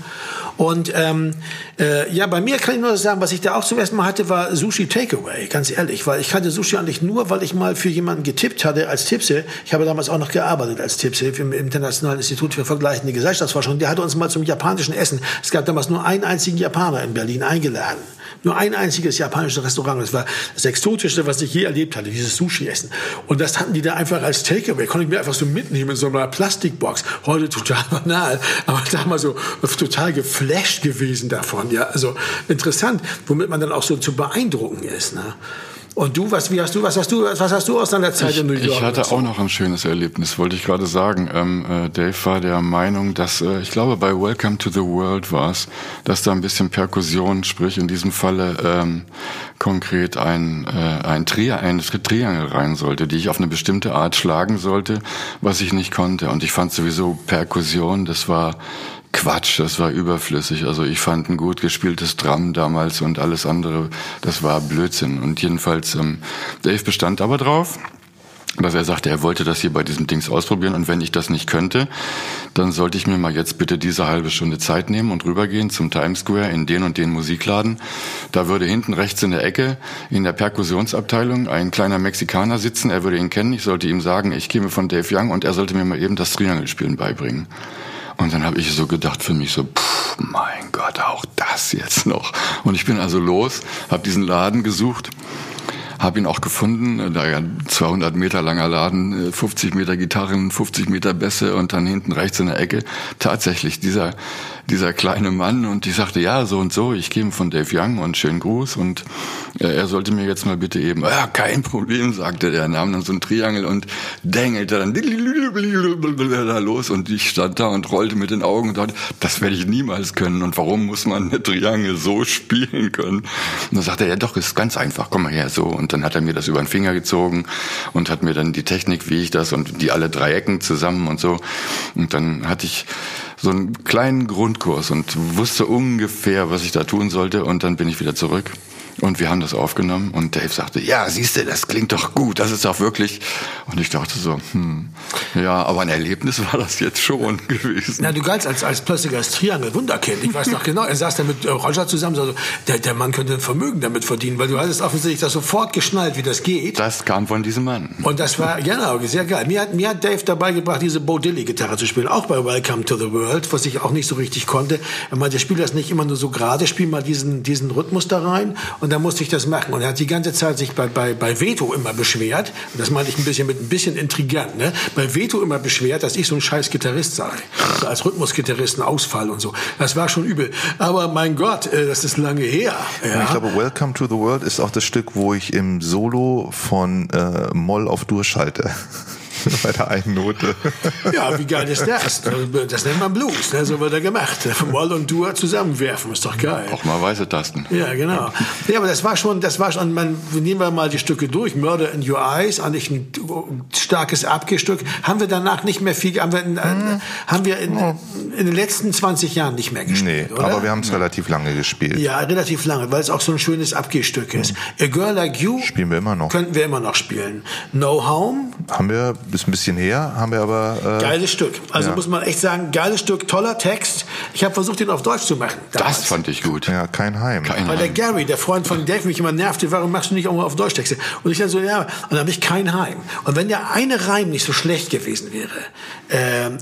Und ähm, äh, ja, bei mir kann ich nur sagen, was ich da auch zum ersten Mal hatte, war Sushi Takeaway, ganz ehrlich, weil ich kannte Sushi eigentlich nur, weil ich mal für jemanden getippt hatte als Tippse. Ich habe damals auch noch gearbeitet als Tippse im Internationalen Institut für vergleichende Gesellschaftsforschung. Der hatte uns mal zum japanischen Essen. Es gab damals nur einen einzigen Japaner in Berlin eingeladen. Nur ein einziges japanisches Restaurant. Das war das Exotischste, was ich je erlebt hatte, dieses Sushi-Essen. Und das hatten die da einfach als Takeaway. Konnte ich mir einfach so mitnehmen in so einer Plastikbox. Heute total [LAUGHS] banal, aber damals so total geflasht gewesen davon. Ja, also interessant, womit man dann auch so zu beeindrucken ist. Ne? Und du, was, wie hast du, was hast du, was hast du aus deiner Zeit Ich, in New York? ich hatte auch noch ein schönes Erlebnis, wollte ich gerade sagen. Ähm, äh, Dave war der Meinung, dass, äh, ich glaube bei Welcome to the World war es, dass da ein bisschen Perkussion, sprich in diesem Falle ähm, konkret ein, äh, ein, Tri ein Triangel rein sollte, die ich auf eine bestimmte Art schlagen sollte, was ich nicht konnte. Und ich fand sowieso Perkussion, das war Quatsch, das war überflüssig. Also ich fand ein gut gespieltes Drum damals und alles andere, das war Blödsinn. Und jedenfalls, ähm, Dave bestand aber drauf, dass er sagte, er wollte das hier bei diesem Dings ausprobieren und wenn ich das nicht könnte, dann sollte ich mir mal jetzt bitte diese halbe Stunde Zeit nehmen und rübergehen zum Times Square in den und den Musikladen. Da würde hinten rechts in der Ecke in der Perkussionsabteilung ein kleiner Mexikaner sitzen, er würde ihn kennen, ich sollte ihm sagen, ich käme von Dave Young und er sollte mir mal eben das Triangelspielen beibringen. Und dann habe ich so gedacht für mich so, pff, mein Gott, auch das jetzt noch. Und ich bin also los, habe diesen Laden gesucht, habe ihn auch gefunden, da ja 200 Meter langer Laden, äh, 50 Meter Gitarren, 50 Meter Bässe und dann hinten rechts in der Ecke tatsächlich dieser dieser kleine Mann. Und ich sagte ja so und so, ich käme von Dave Young und schönen Gruß. Und äh, er sollte mir jetzt mal bitte eben, ja kein Problem, sagte der, nahm dann so ein Triangel und dängelte dann da los. Und ich stand da und rollte mit den Augen und dachte, das werde ich niemals können. Und warum muss man eine Triangel so spielen können? Und dann sagte er, ja doch, ist ganz einfach, komm mal her, so. Und dann hat er mir das über den Finger gezogen und hat mir dann die Technik, wie ich das und die alle drei Ecken zusammen und so. Und dann hatte ich so einen kleinen Grundkurs und wusste ungefähr, was ich da tun sollte und dann bin ich wieder zurück. Und wir haben das aufgenommen und Dave sagte, ja, siehst du, das klingt doch gut, das ist auch wirklich. Und ich dachte so, hm, ja, aber ein Erlebnis war das jetzt schon [LAUGHS] gewesen. Na, du galtst als, als plötzlich als Triangel Wunderkind. Ich weiß noch [LAUGHS] genau, er saß da mit äh, Roger zusammen, so, der, der Mann könnte ein Vermögen damit verdienen, weil du hattest offensichtlich das sofort geschnallt, wie das geht. Das kam von diesem Mann. Und das war, genau, sehr geil. Mir hat, mir hat Dave dabei gebracht, diese Bo Diddley-Gitarre zu spielen, auch bei Welcome to the World, was ich auch nicht so richtig konnte. Er meinte, spiel das nicht immer nur so gerade, spiel mal diesen, diesen Rhythmus da rein. Und dann musste ich das machen. Und er hat die ganze Zeit sich bei, bei, bei Veto immer beschwert, und das meinte ich ein bisschen mit ein bisschen intrigant, ne? bei Veto immer beschwert, dass ich so ein scheiß Gitarrist sei. So als Rhythmusgitarrist ein Ausfall und so. Das war schon übel. Aber mein Gott, äh, das ist lange her. Ja. Ich glaube, Welcome to the World ist auch das Stück, wo ich im Solo von äh, Moll auf Dur schalte. [LAUGHS] Bei der einen Note. [LAUGHS] Ja, wie geil ist das? Das nennt man Blues, ne? so wird er gemacht. Moll und Dur zusammenwerfen, ist doch geil. Auch mal weiße Tasten. Ja, genau. Ja, aber das war schon, das war schon, man, nehmen wir mal die Stücke durch. Murder in Your Eyes, eigentlich ein starkes Abgestück. Haben wir danach nicht mehr viel, haben wir, in, Hm. haben wir in, in den letzten 20 Jahren nicht mehr Nee, gespielt, oder? aber wir haben es relativ lange gespielt. ja, relativ lange, weil es auch so ein schönes Abgestück ist. A Girl Like You Spielen wir immer noch. könnten wir immer noch spielen. No Home, Haben wir, ist ein bisschen her, haben wir aber. Äh, Geiles Stück. Also Ja. muss man echt sagen, geiles Stück, toller Text. Ich habe versucht, den auf Deutsch zu machen. damals. Das fand ich gut. Ja, kein Heim. Kein Weil der Heim. Gary, der Freund von Dave, mich immer nervte, warum machst du nicht auch mal auf Deutsch Texte? Und ich dann so, ja, und dann habe ich kein Heim. Und wenn der eine Reim nicht so schlecht gewesen wäre, ähm,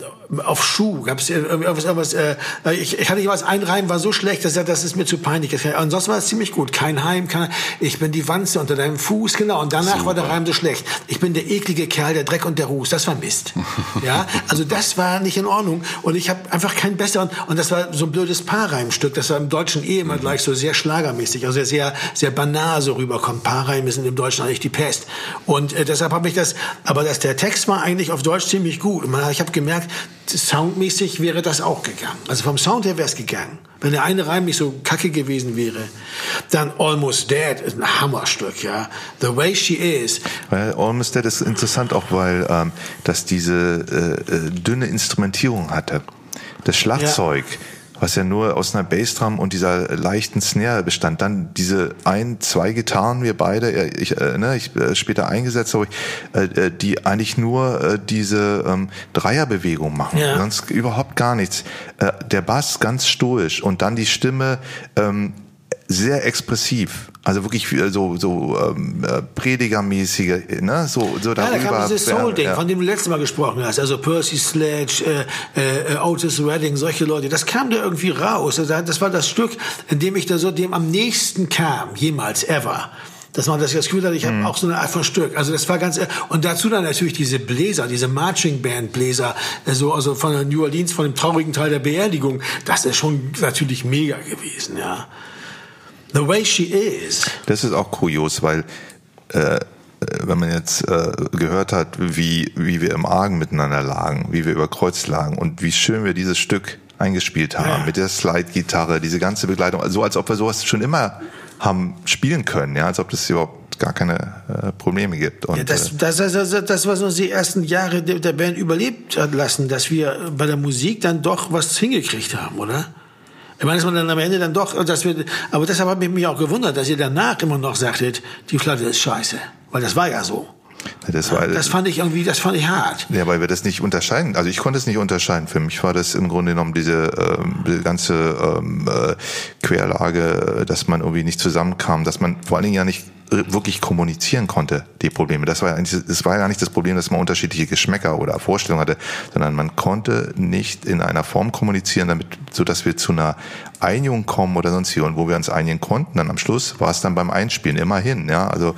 auf Schuh gab es irgendwas, irgendwas äh, ich, ich hatte jeweils ein Reim war so schlecht, dass er, das ist mir zu peinlich. Ansonsten war es ziemlich gut. Kein Heim, kein, ich bin die Wanze unter deinem Fuß, genau. Und danach war der Reim so schlecht. Ich bin der eklige Kerl, der Dreck und der Ruß. Das war Mist. [LAUGHS] ja, also das war nicht in Ordnung. Und ich habe einfach keinen besseren. Und das war so ein blödes Paarreimstück. Das war im Deutschen eh immer gleich so sehr schlagermäßig, also sehr, sehr banal so rüberkommt. Paarreime sind im Deutschen eigentlich die Pest. Und äh, deshalb habe ich das, aber das, der Text war eigentlich auf Deutsch ziemlich gut. Ich habe gemerkt, soundmäßig wäre das auch gegangen. Also vom Sound her wäre es gegangen. Wenn der eine Reim nicht so kacke gewesen wäre. Dann Almost Dead ist ein Hammerstück, ja. The Way She Is. Weil Almost Dead ist interessant auch, weil ähm, das diese äh, äh, dünne Instrumentierung hatte. Das Schlagzeug, was ja nur aus einer Bassdrum und dieser leichten Snare bestand, dann diese ein, zwei Gitarren, wir beide, äh, ich, äh, ne, ich äh, später eingesetzt habe, ich, äh, äh, die eigentlich nur äh, diese ähm, Dreierbewegung machen, Ja. sonst überhaupt gar nichts. Äh, der Bass ganz stoisch und dann die Stimme ähm, sehr expressiv, also wirklich wie- so so ähm, äh, Predigermäßige, ne, so so Ja, da darüber. kam dieses Soul-Ding, ja. von dem du letztes Mal gesprochen hast. Also Percy Sledge, äh, äh, Otis Redding, solche Leute. Das kam da irgendwie raus. Also Das war das Stück, in dem ich da so dem am nächsten kam, jemals, ever. Dass man das Gefühl hat, ich Mhm. habe auch so eine Art von Stück. Also das war ganz und dazu dann natürlich diese Bläser, diese Marching Band Bläser, äh, so also von New Orleans, von dem traurigen Teil der Beerdigung. Das ist schon natürlich mega gewesen, ja. The way she is. Das ist auch kurios, weil äh, wenn man jetzt äh, gehört hat, wie, wie wir im Argen miteinander lagen, wie wir über Kreuz lagen und wie schön wir dieses Stück eingespielt haben, Ja. mit der Slide-Gitarre, diese ganze Begleitung, so als ob wir sowas schon immer haben spielen können, ja, als ob das überhaupt gar keine äh, Probleme gibt. Und, Ja, das, äh, das, das, das, das, was uns die ersten Jahre der, der Band überlebt hat lassen, dass wir bei der Musik dann doch was hingekriegt haben, oder? Ich meine, dass man dann am Ende dann doch, dass wir, aber deshalb ich mich auch gewundert, dass ihr danach immer noch sagtet, die Platte ist scheiße. Weil das war ja so. Das war, Das fand ich irgendwie, das fand ich hart. Ja, weil wir das nicht unterscheiden. Also ich konnte es nicht unterscheiden. Für mich war das im Grunde genommen diese, ähm, diese ganze ähm, äh, Querlage, äh, dass man irgendwie nicht zusammenkam, dass man vor allen Dingen ja nicht äh, wirklich kommunizieren konnte, die Probleme. Das war ja eigentlich, das war ja nicht das Problem, dass man unterschiedliche Geschmäcker oder Vorstellungen hatte, sondern man konnte nicht in einer Form kommunizieren, damit, so dass wir zu einer Einigung kommen oder sonst hier und wo wir uns einigen konnten. Dann am Schluss war es dann beim Einspielen immerhin, ja, also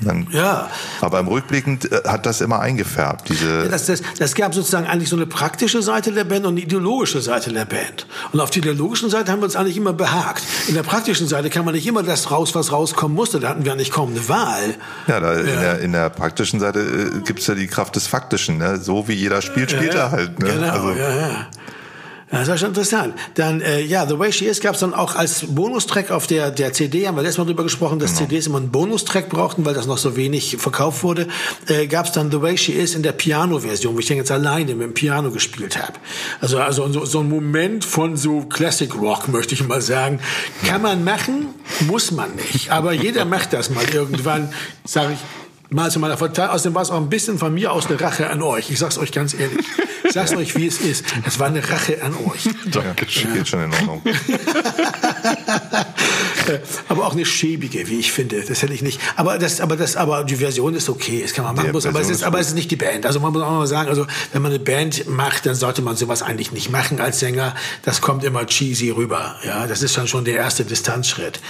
dann, Ja. aber im Rückblickend äh, hat das immer eingefärbt, diese, Das, das, das gab sozusagen eigentlich so eine praktische Seite der Band und eine ideologische Seite der Band. Und auf die ideologischen Seite haben wir uns eigentlich immer behagt. In der praktischen Seite kann man nicht immer das raus, was rauskommen musste. Da hatten wir eigentlich kaum eine Wahl. Ja, da In, der, in der praktischen Seite äh, gibt's ja die Kraft des Faktischen. Ne? So wie jeder spielt, spielt ja, er halt. Ne? Genau, also, ja, ja. Das war schon interessant. Dann, äh, ja, The Way She Is gab's dann auch als Bonustrack auf der, der CD, haben wir letztes Mal drüber gesprochen, dass Genau. CDs immer einen Bonustrack brauchten, weil das noch so wenig verkauft wurde. Äh, gab's dann The Way She Is in der Piano-Version, wo ich den jetzt alleine mit dem Piano gespielt habe. Also, also so, so ein Moment von so Classic Rock, möchte ich mal sagen. Kann man machen, muss man nicht. Aber jeder [LAUGHS] macht das mal irgendwann, sage ich, mal zu meiner Verteidigung. Außerdem war es auch ein bisschen von mir aus eine Rache an euch. Ich sag's euch ganz ehrlich. Ich sag's euch, wie es ist. Es war eine Rache an euch. [LAUGHS] ja, geht schon in Ordnung. [LAUGHS] Äh, aber auch eine schäbige, wie ich finde. Das hätte ich nicht. Aber das, aber das, aber die Version ist okay. Das kann man machen. Muss, aber es ist, aber es ist nicht die Band. Also man muss auch mal sagen, also wenn man eine Band macht, dann sollte man sowas eigentlich nicht machen als Sänger. Das kommt immer cheesy rüber. Ja, das ist dann schon der erste Distanzschritt.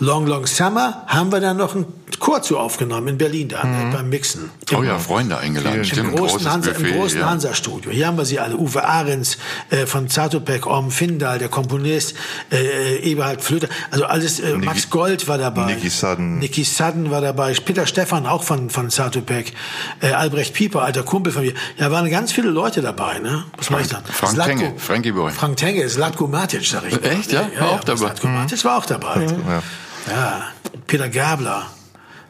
Long Long Summer haben wir dann noch einen Chor zu aufgenommen in Berlin da Mhm. äh, beim Mixen. Oh ja, Freunde eingeladen. Im Stimmt, großen, Hansa, Buffet. im großen ja. Hansa-Studio. Hier haben wir sie alle. Uwe Ahrens äh, von Zatopek, Orm Findal, der Komponist, äh, Eberhard Flöter. Also alles, äh, Max Gold war dabei. Nicky Sudden. Nicky Sudden war dabei. Peter Stephan auch von, von Zatopek. Äh, Albrecht Pieper, alter Kumpel von mir. Ja, waren ganz viele Leute dabei, ne? Was war ich dann? Frank Zlatko- Tenge, Frankie Boy. Frank Tenge, Zlatko Matic, sag ich. Echt, ja? War auch dabei. Zlatko Matic war auch dabei. Ja. Ja, Peter Gabler.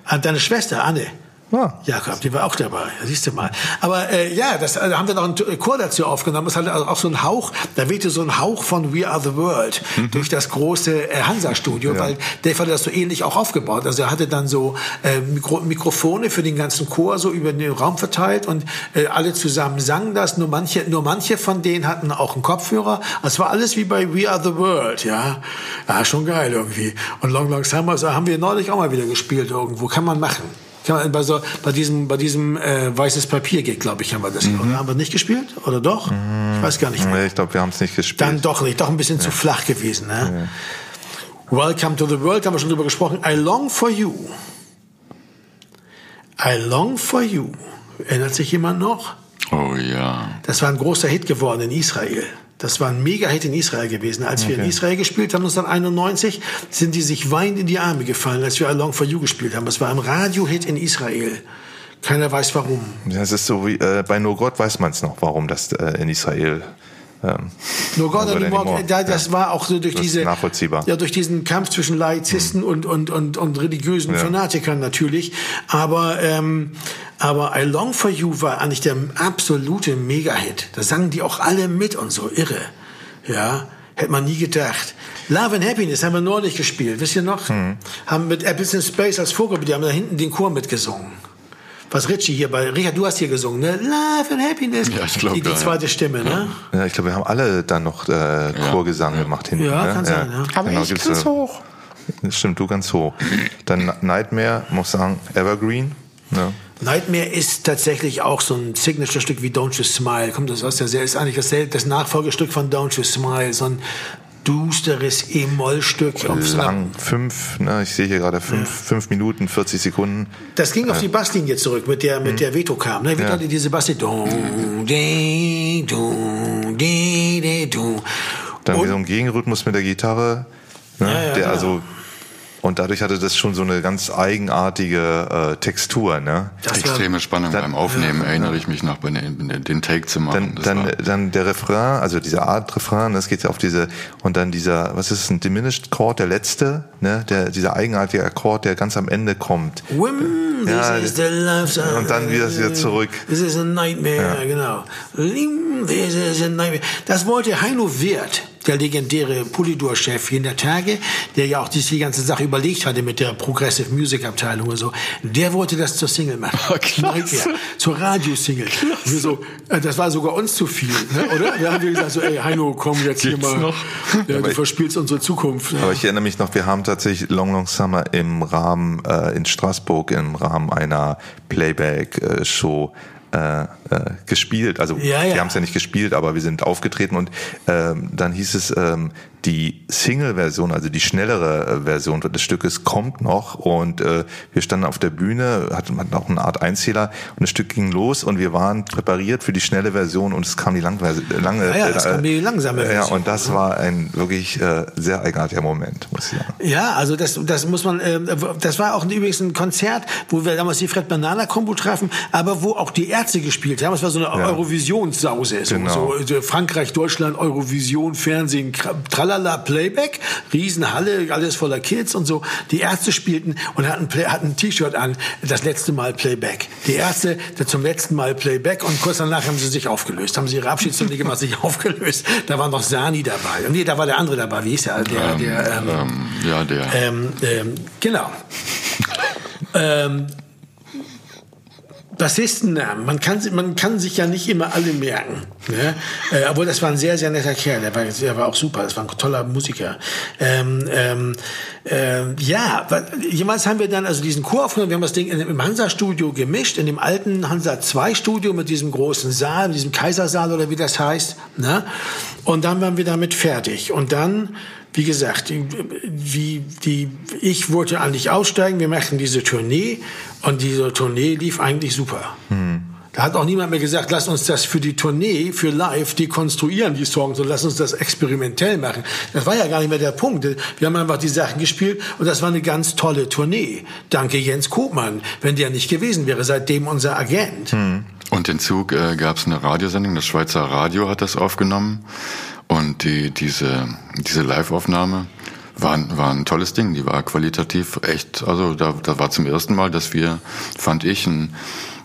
Ah, Deine Schwester, Anne. Ah. Jakob, die war auch dabei, da siehst du mal. Aber äh, ja, das äh, haben wir noch einen Chor dazu aufgenommen. Es hatte also auch so ein Hauch, da wehte so ein Hauch von We Are the World durch das große äh, Hansa-Studio, Ja. weil Dave hatte das so ähnlich auch aufgebaut. Also er hatte dann so äh, Mikro Mikrofone für den ganzen Chor so über den Raum verteilt und äh, alle zusammen sangen das. Nur manche, nur manche von denen hatten auch einen Kopfhörer. Es war alles wie bei We Are the World, ja. Ja, schon geil irgendwie. Und Long Long Summer so haben wir neulich auch mal wieder gespielt irgendwo. Kann man machen. Kann bei, so, bei diesem, bei diesem äh, weißes Papier geht, glaube ich, haben wir das. Oder haben wir nicht gespielt? Oder doch? Ich weiß gar nicht mehr. Nee, ich glaube, wir haben es nicht gespielt. Dann doch nicht, doch ein bisschen zu flach gewesen. Ne? Welcome to the World, haben wir schon drüber gesprochen. I long for you. I long for you. Erinnert sich jemand noch? Oh ja. Das war ein großer Hit geworden in Israel. Das war ein Mega-Hit in Israel gewesen. Als wir in Israel gespielt haben, 1991, sind die sich weinend in die Arme gefallen, als wir I Long For You gespielt haben. Das war ein Radio-Hit in Israel. Keiner weiß warum. Das ist so wie, äh, bei No God weiß man es noch, warum das äh, in Israel. Ähm, Nur Gott No God anymore, anymore. da, das Ja. war auch so durch Das diese nachvollziehbar. ja durch diesen Kampf zwischen Laizisten und und und und religiösen Ja. Fanatikern natürlich, aber ähm, aber I Long for You war eigentlich der absolute Mega-Hit. Da sangen die auch alle mit und so irre, ja. Hätte man nie gedacht. Love and Happiness haben wir neulich gespielt, wisst ihr noch? Mhm. Haben mit Apples in Space als Vorgruppe, die haben da hinten den Chor mitgesungen. Was Richie hier bei, Richard, du hast hier gesungen, ne? Love and Happiness. Ja, ich glaub, die, die ja, ja. zweite Stimme, ne? ja, ich glaube, wir haben alle dann noch äh, Chorgesang gemacht hinten. Ja, ne? kann sein, ja. Aber genau, ich ganz hoch. Stimmt, du ganz hoch. Dann Nightmare, muss sagen, Evergreen. Ne? Nightmare ist tatsächlich auch so ein Signature-Stück wie Don't You Smile. Kommt das aus der Serie? Ist eigentlich dasselbe, das Nachfolgestück von Don't You Smile. So ein dusteres E-Moll-Stück. einer- Lang, fünf, ne, ich sehe hier gerade fünf, fünf Minuten, 40 Sekunden. Das ging auf die Basslinie zurück, mit der, mit der Veto kam. Ne? Veto Ja. hatte diese Basslinie. Dann wie Und- so ein Gegenrhythmus mit der Gitarre, ne, Ja, ja, der genau. also und dadurch hatte das schon so eine ganz eigenartige äh, Textur, ne? Das Extreme Spannung Dann- beim Aufnehmen, erinnere ich mich noch, bei den, den Take zu machen. Dann, dann, dann der Refrain, also diese Art Refrain, das geht ja auf diese, und dann dieser, was ist es, ein Diminished Chord, der letzte, ne, der, dieser eigenartige Akkord, der ganz am Ende kommt. Whim, this Ja, is the life song. und dann wieder- wieder zurück. This is a nightmare, genau. Lim, This is a nightmare. Das wollte Heino Wirth, der legendäre Polydor-Chef jener Tage, der ja auch die, ganze Sache überlegt hatte mit der Progressive Music Abteilung und so. Der wollte das zur Single machen. Klasse. Nightmare. Zur Radiosingle. Wir so, äh, das war sogar uns zu viel, ne, oder? Da haben wir gesagt so, ey Heino, komm jetzt hier Geht's mal. noch? Ja, du verspielst unsere Zukunft. Aber ich erinnere mich noch, wir haben tatsächlich Long Long Summer im Rahmen, äh, in Straßburg im Rahmen einer Playback-Show äh, äh, gespielt. Also Ja, ja. wir haben es ja nicht gespielt, aber wir sind aufgetreten und ähm, dann hieß es, ähm, die Single-Version, also die schnellere äh, Version des Stückes kommt noch und äh, wir standen auf der Bühne, hatten, hatten auch eine Art Einzähler und das Stück ging los und wir waren präpariert für die schnelle Version und es kam die lang, lange, Ja, ja, es kam die langsame Ja, Version. und das war ein wirklich äh, sehr eigenartiger Moment, muss ich sagen. Ja, also das, das muss man, ähm, das war auch übrigens ein Konzert, wo wir damals die Fred Banana Combo trafen, aber wo auch die Ärzte gespielt haben. Es war so eine Eurovisionssause, so, Genau. so, Frankreich, Deutschland, Eurovision, Fernsehen, Tralala, Playback, Riesenhalle, alles voller Kids und so. Die Ärzte spielten und hatten, hatten ein T-Shirt an, das letzte Mal Playback. Die Ärzte zum letzten Mal Playback und kurz danach haben sie sich aufgelöst, haben sie ihre Abschiedsrunde gemacht, sich [LAUGHS] aufgelöst. Da war noch Sani dabei. Nee, da war der andere dabei, wie hieß der? der, ähm, der ähm, ähm, ja, der. ähm, ähm, genau. [LAUGHS] Bassistennamen, man kann, man kann sich ja nicht immer alle merken. Ne? Äh, obwohl das war ein sehr, sehr netter Kerl, der war, der war auch super, das war ein toller Musiker. Ähm, ähm, ähm, ja, jemals haben wir dann also diesen Chor aufgenommen, wir haben das Ding in, im Hansa-Studio gemischt, in dem alten Hansa-2-Studio mit diesem großen Saal, diesem Kaisersaal oder wie das heißt. Ne? Und dann waren wir damit fertig. Und dann wie gesagt, wie die, ich wollte eigentlich aussteigen, wir machten diese Tournee und diese Tournee lief eigentlich super. Da hat auch niemand mehr gesagt, lass uns das für die Tournee, für live dekonstruieren, die Songs, und lass uns das experimentell machen. Das war ja gar nicht mehr der Punkt. Wir haben einfach die Sachen gespielt und das war eine ganz tolle Tournee. Danke Jens Kopmann, wenn der nicht gewesen wäre, seitdem unser Agent. Und den Zug äh, gab es eine Radiosendung, das Schweizer Radio hat das aufgenommen. Und die, diese, diese Live-Aufnahme War, war ein tolles Ding. Die war qualitativ echt, also da, da war zum ersten Mal, dass wir, fand ich, ein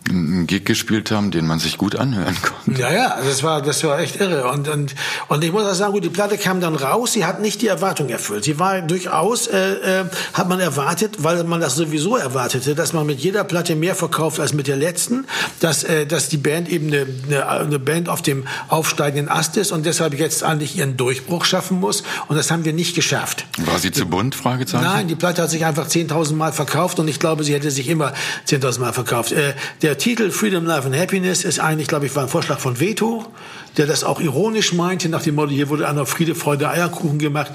einen Gig gespielt haben, den man sich gut anhören konnte. Ja, ja, das war, das war echt irre. Und, und, und ich muss auch sagen, gut, die Platte kam dann raus, sie hat nicht die Erwartung erfüllt. Sie war durchaus, äh, äh, hat man erwartet, weil man das sowieso erwartete, dass man mit jeder Platte mehr verkauft als mit der letzten, dass, äh, dass die Band eben eine, eine, eine Band auf dem aufsteigenden Ast ist und deshalb jetzt eigentlich ihren Durchbruch schaffen muss. Und das haben wir nicht geschafft. War sie zu bunt? Fragezeichen? Nein, die Platte hat sich einfach 10.000 Mal verkauft und ich glaube, sie hätte sich immer 10.000 Mal verkauft. Äh, der der Titel Freedom, Life and Happiness ist eigentlich, glaube ich, war ein Vorschlag von Veto, der das auch ironisch meinte, nach dem Motto, hier wurde einer Friede, Freude, Eierkuchen gemacht,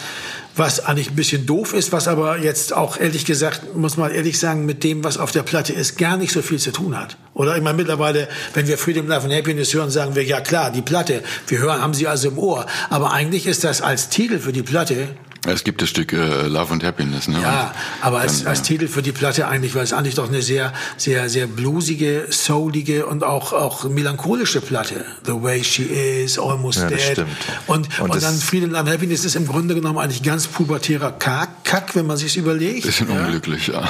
was eigentlich ein bisschen doof ist, was aber jetzt auch ehrlich gesagt, muss man ehrlich sagen, mit dem, was auf der Platte ist, gar nicht so viel zu tun hat. Oder meine, mittlerweile, wenn wir Freedom, Life and Happiness hören, sagen wir, ja klar, die Platte, wir hören, haben sie also im Ohr. Aber eigentlich ist das als Titel für die Platte es gibt das Stück äh, Love and Happiness, ne? Ja, aber als, dann, als Titel für die Platte eigentlich, weil es eigentlich doch eine sehr, sehr, sehr bluesige, soulige und auch, auch melancholische Platte. The Way She Is, Almost ja, Dead. Stimmt. Und, und, und dann Freedom and Happiness ist im Grunde genommen eigentlich ganz pubertärer Kack, Kack wenn man sich's überlegt. Bisschen ja. unglücklich, ja.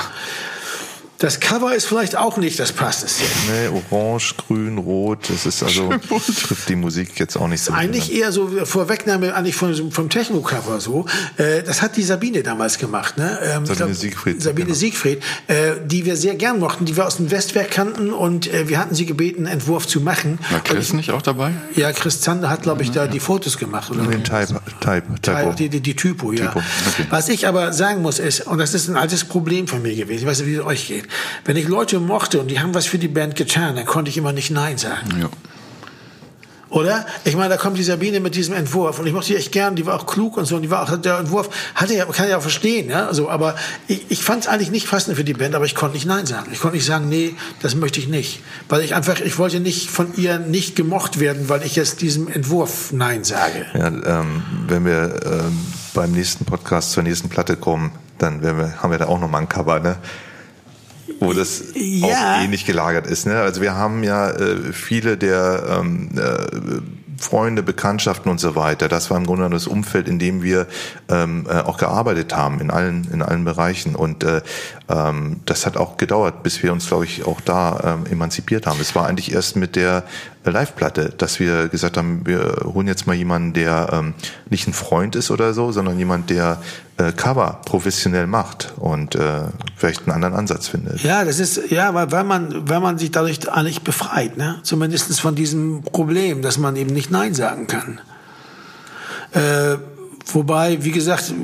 Das Cover ist vielleicht auch nicht das passendste. Nee, orange, grün, rot, das ist also, trifft die Musik jetzt auch nicht so. Eigentlich eher so Vorwegnahme eigentlich vom, vom Techno-Cover so. Äh, das hat die Sabine damals gemacht, ne? Ähm, Sabine glaub, Siegfried. Sabine genau. Siegfried, äh, die wir sehr gern mochten, die wir aus dem Westwerk kannten und äh, wir hatten sie gebeten, einen Entwurf zu machen. War Chris nicht auch dabei? Ja, Chris Zander hat, glaube ich, da die Fotos gemacht. Oder? Den Type, Type, Typo. Die, die, die Typo, ja. Typo. Okay. Was ich aber sagen muss ist, und das ist ein altes Problem von mir gewesen, ich weiß nicht, wie es euch geht, wenn ich Leute mochte und die haben was für die Band getan, dann konnte ich immer nicht Nein sagen. Ja. Oder? Ich meine, da kommt die Sabine mit diesem Entwurf und ich mochte die echt gern, die war auch klug und so und die war auch, der Entwurf hatte ja, kann ja auch verstehen, ja, also, aber ich, ich fand es eigentlich nicht passend für die Band, aber ich konnte nicht Nein sagen. Ich konnte nicht sagen, nee, das möchte ich nicht. Weil ich einfach, ich wollte nicht von ihr nicht gemocht werden, weil ich jetzt diesem Entwurf Nein sage. Ja, ähm, wenn wir ähm, beim nächsten Podcast zur nächsten Platte kommen, dann wir, haben wir da auch nochmal ein Cover, ne? Wo das ja. auch ähnlich gelagert ist. Ne? Also wir haben ja äh, viele der ähm, äh, Freunde, Bekanntschaften und so weiter. Das war im Grunde das Umfeld, in dem wir ähm, äh, auch gearbeitet haben, in allen, in allen Bereichen. Und äh, ähm, das hat auch gedauert, bis wir uns, glaube ich, auch da ähm, emanzipiert haben. Es war eigentlich erst mit der Live-Platte, dass wir gesagt haben, wir holen jetzt mal jemanden, der ähm, nicht ein Freund ist oder so, sondern jemand, der äh, Cover professionell macht und äh, vielleicht einen anderen Ansatz findet. Ja, das ist, ja, weil, weil man, weil man sich dadurch eigentlich befreit, ne? Zumindest von diesem Problem, dass man eben nicht Nein sagen kann. Äh, wobei, wie gesagt,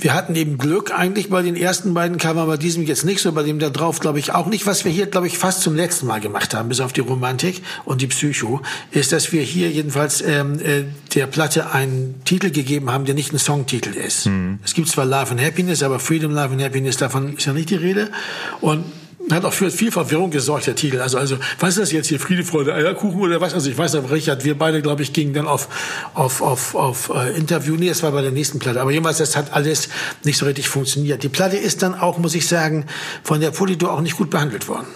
wir hatten eben Glück eigentlich bei den ersten beiden Covern, bei diesem jetzt nicht so, bei dem da drauf glaube ich auch nicht. Was wir hier, glaube ich, fast zum letzten Mal gemacht haben, bis auf die Romantik und die Psycho, ist, dass wir hier jedenfalls ähm, äh, der Platte einen Titel gegeben haben, der nicht ein Songtitel ist. Mhm. Es gibt zwar Love and Happiness, aber Freedom, Love and Happiness, davon ist ja nicht die Rede. Und hat auch für viel Verwirrung gesorgt, der Titel. Also, also, was ist das jetzt hier? Friede, Freude, Eierkuchen oder was? Also, ich weiß aber, Richard, wir beide, glaube ich, gingen dann auf, auf, auf, auf äh, Interview. Nee, es war bei der nächsten Platte. Aber jedenfalls, das hat alles nicht so richtig funktioniert. Die Platte ist dann auch, muss ich sagen, von der Polydor auch nicht gut behandelt worden.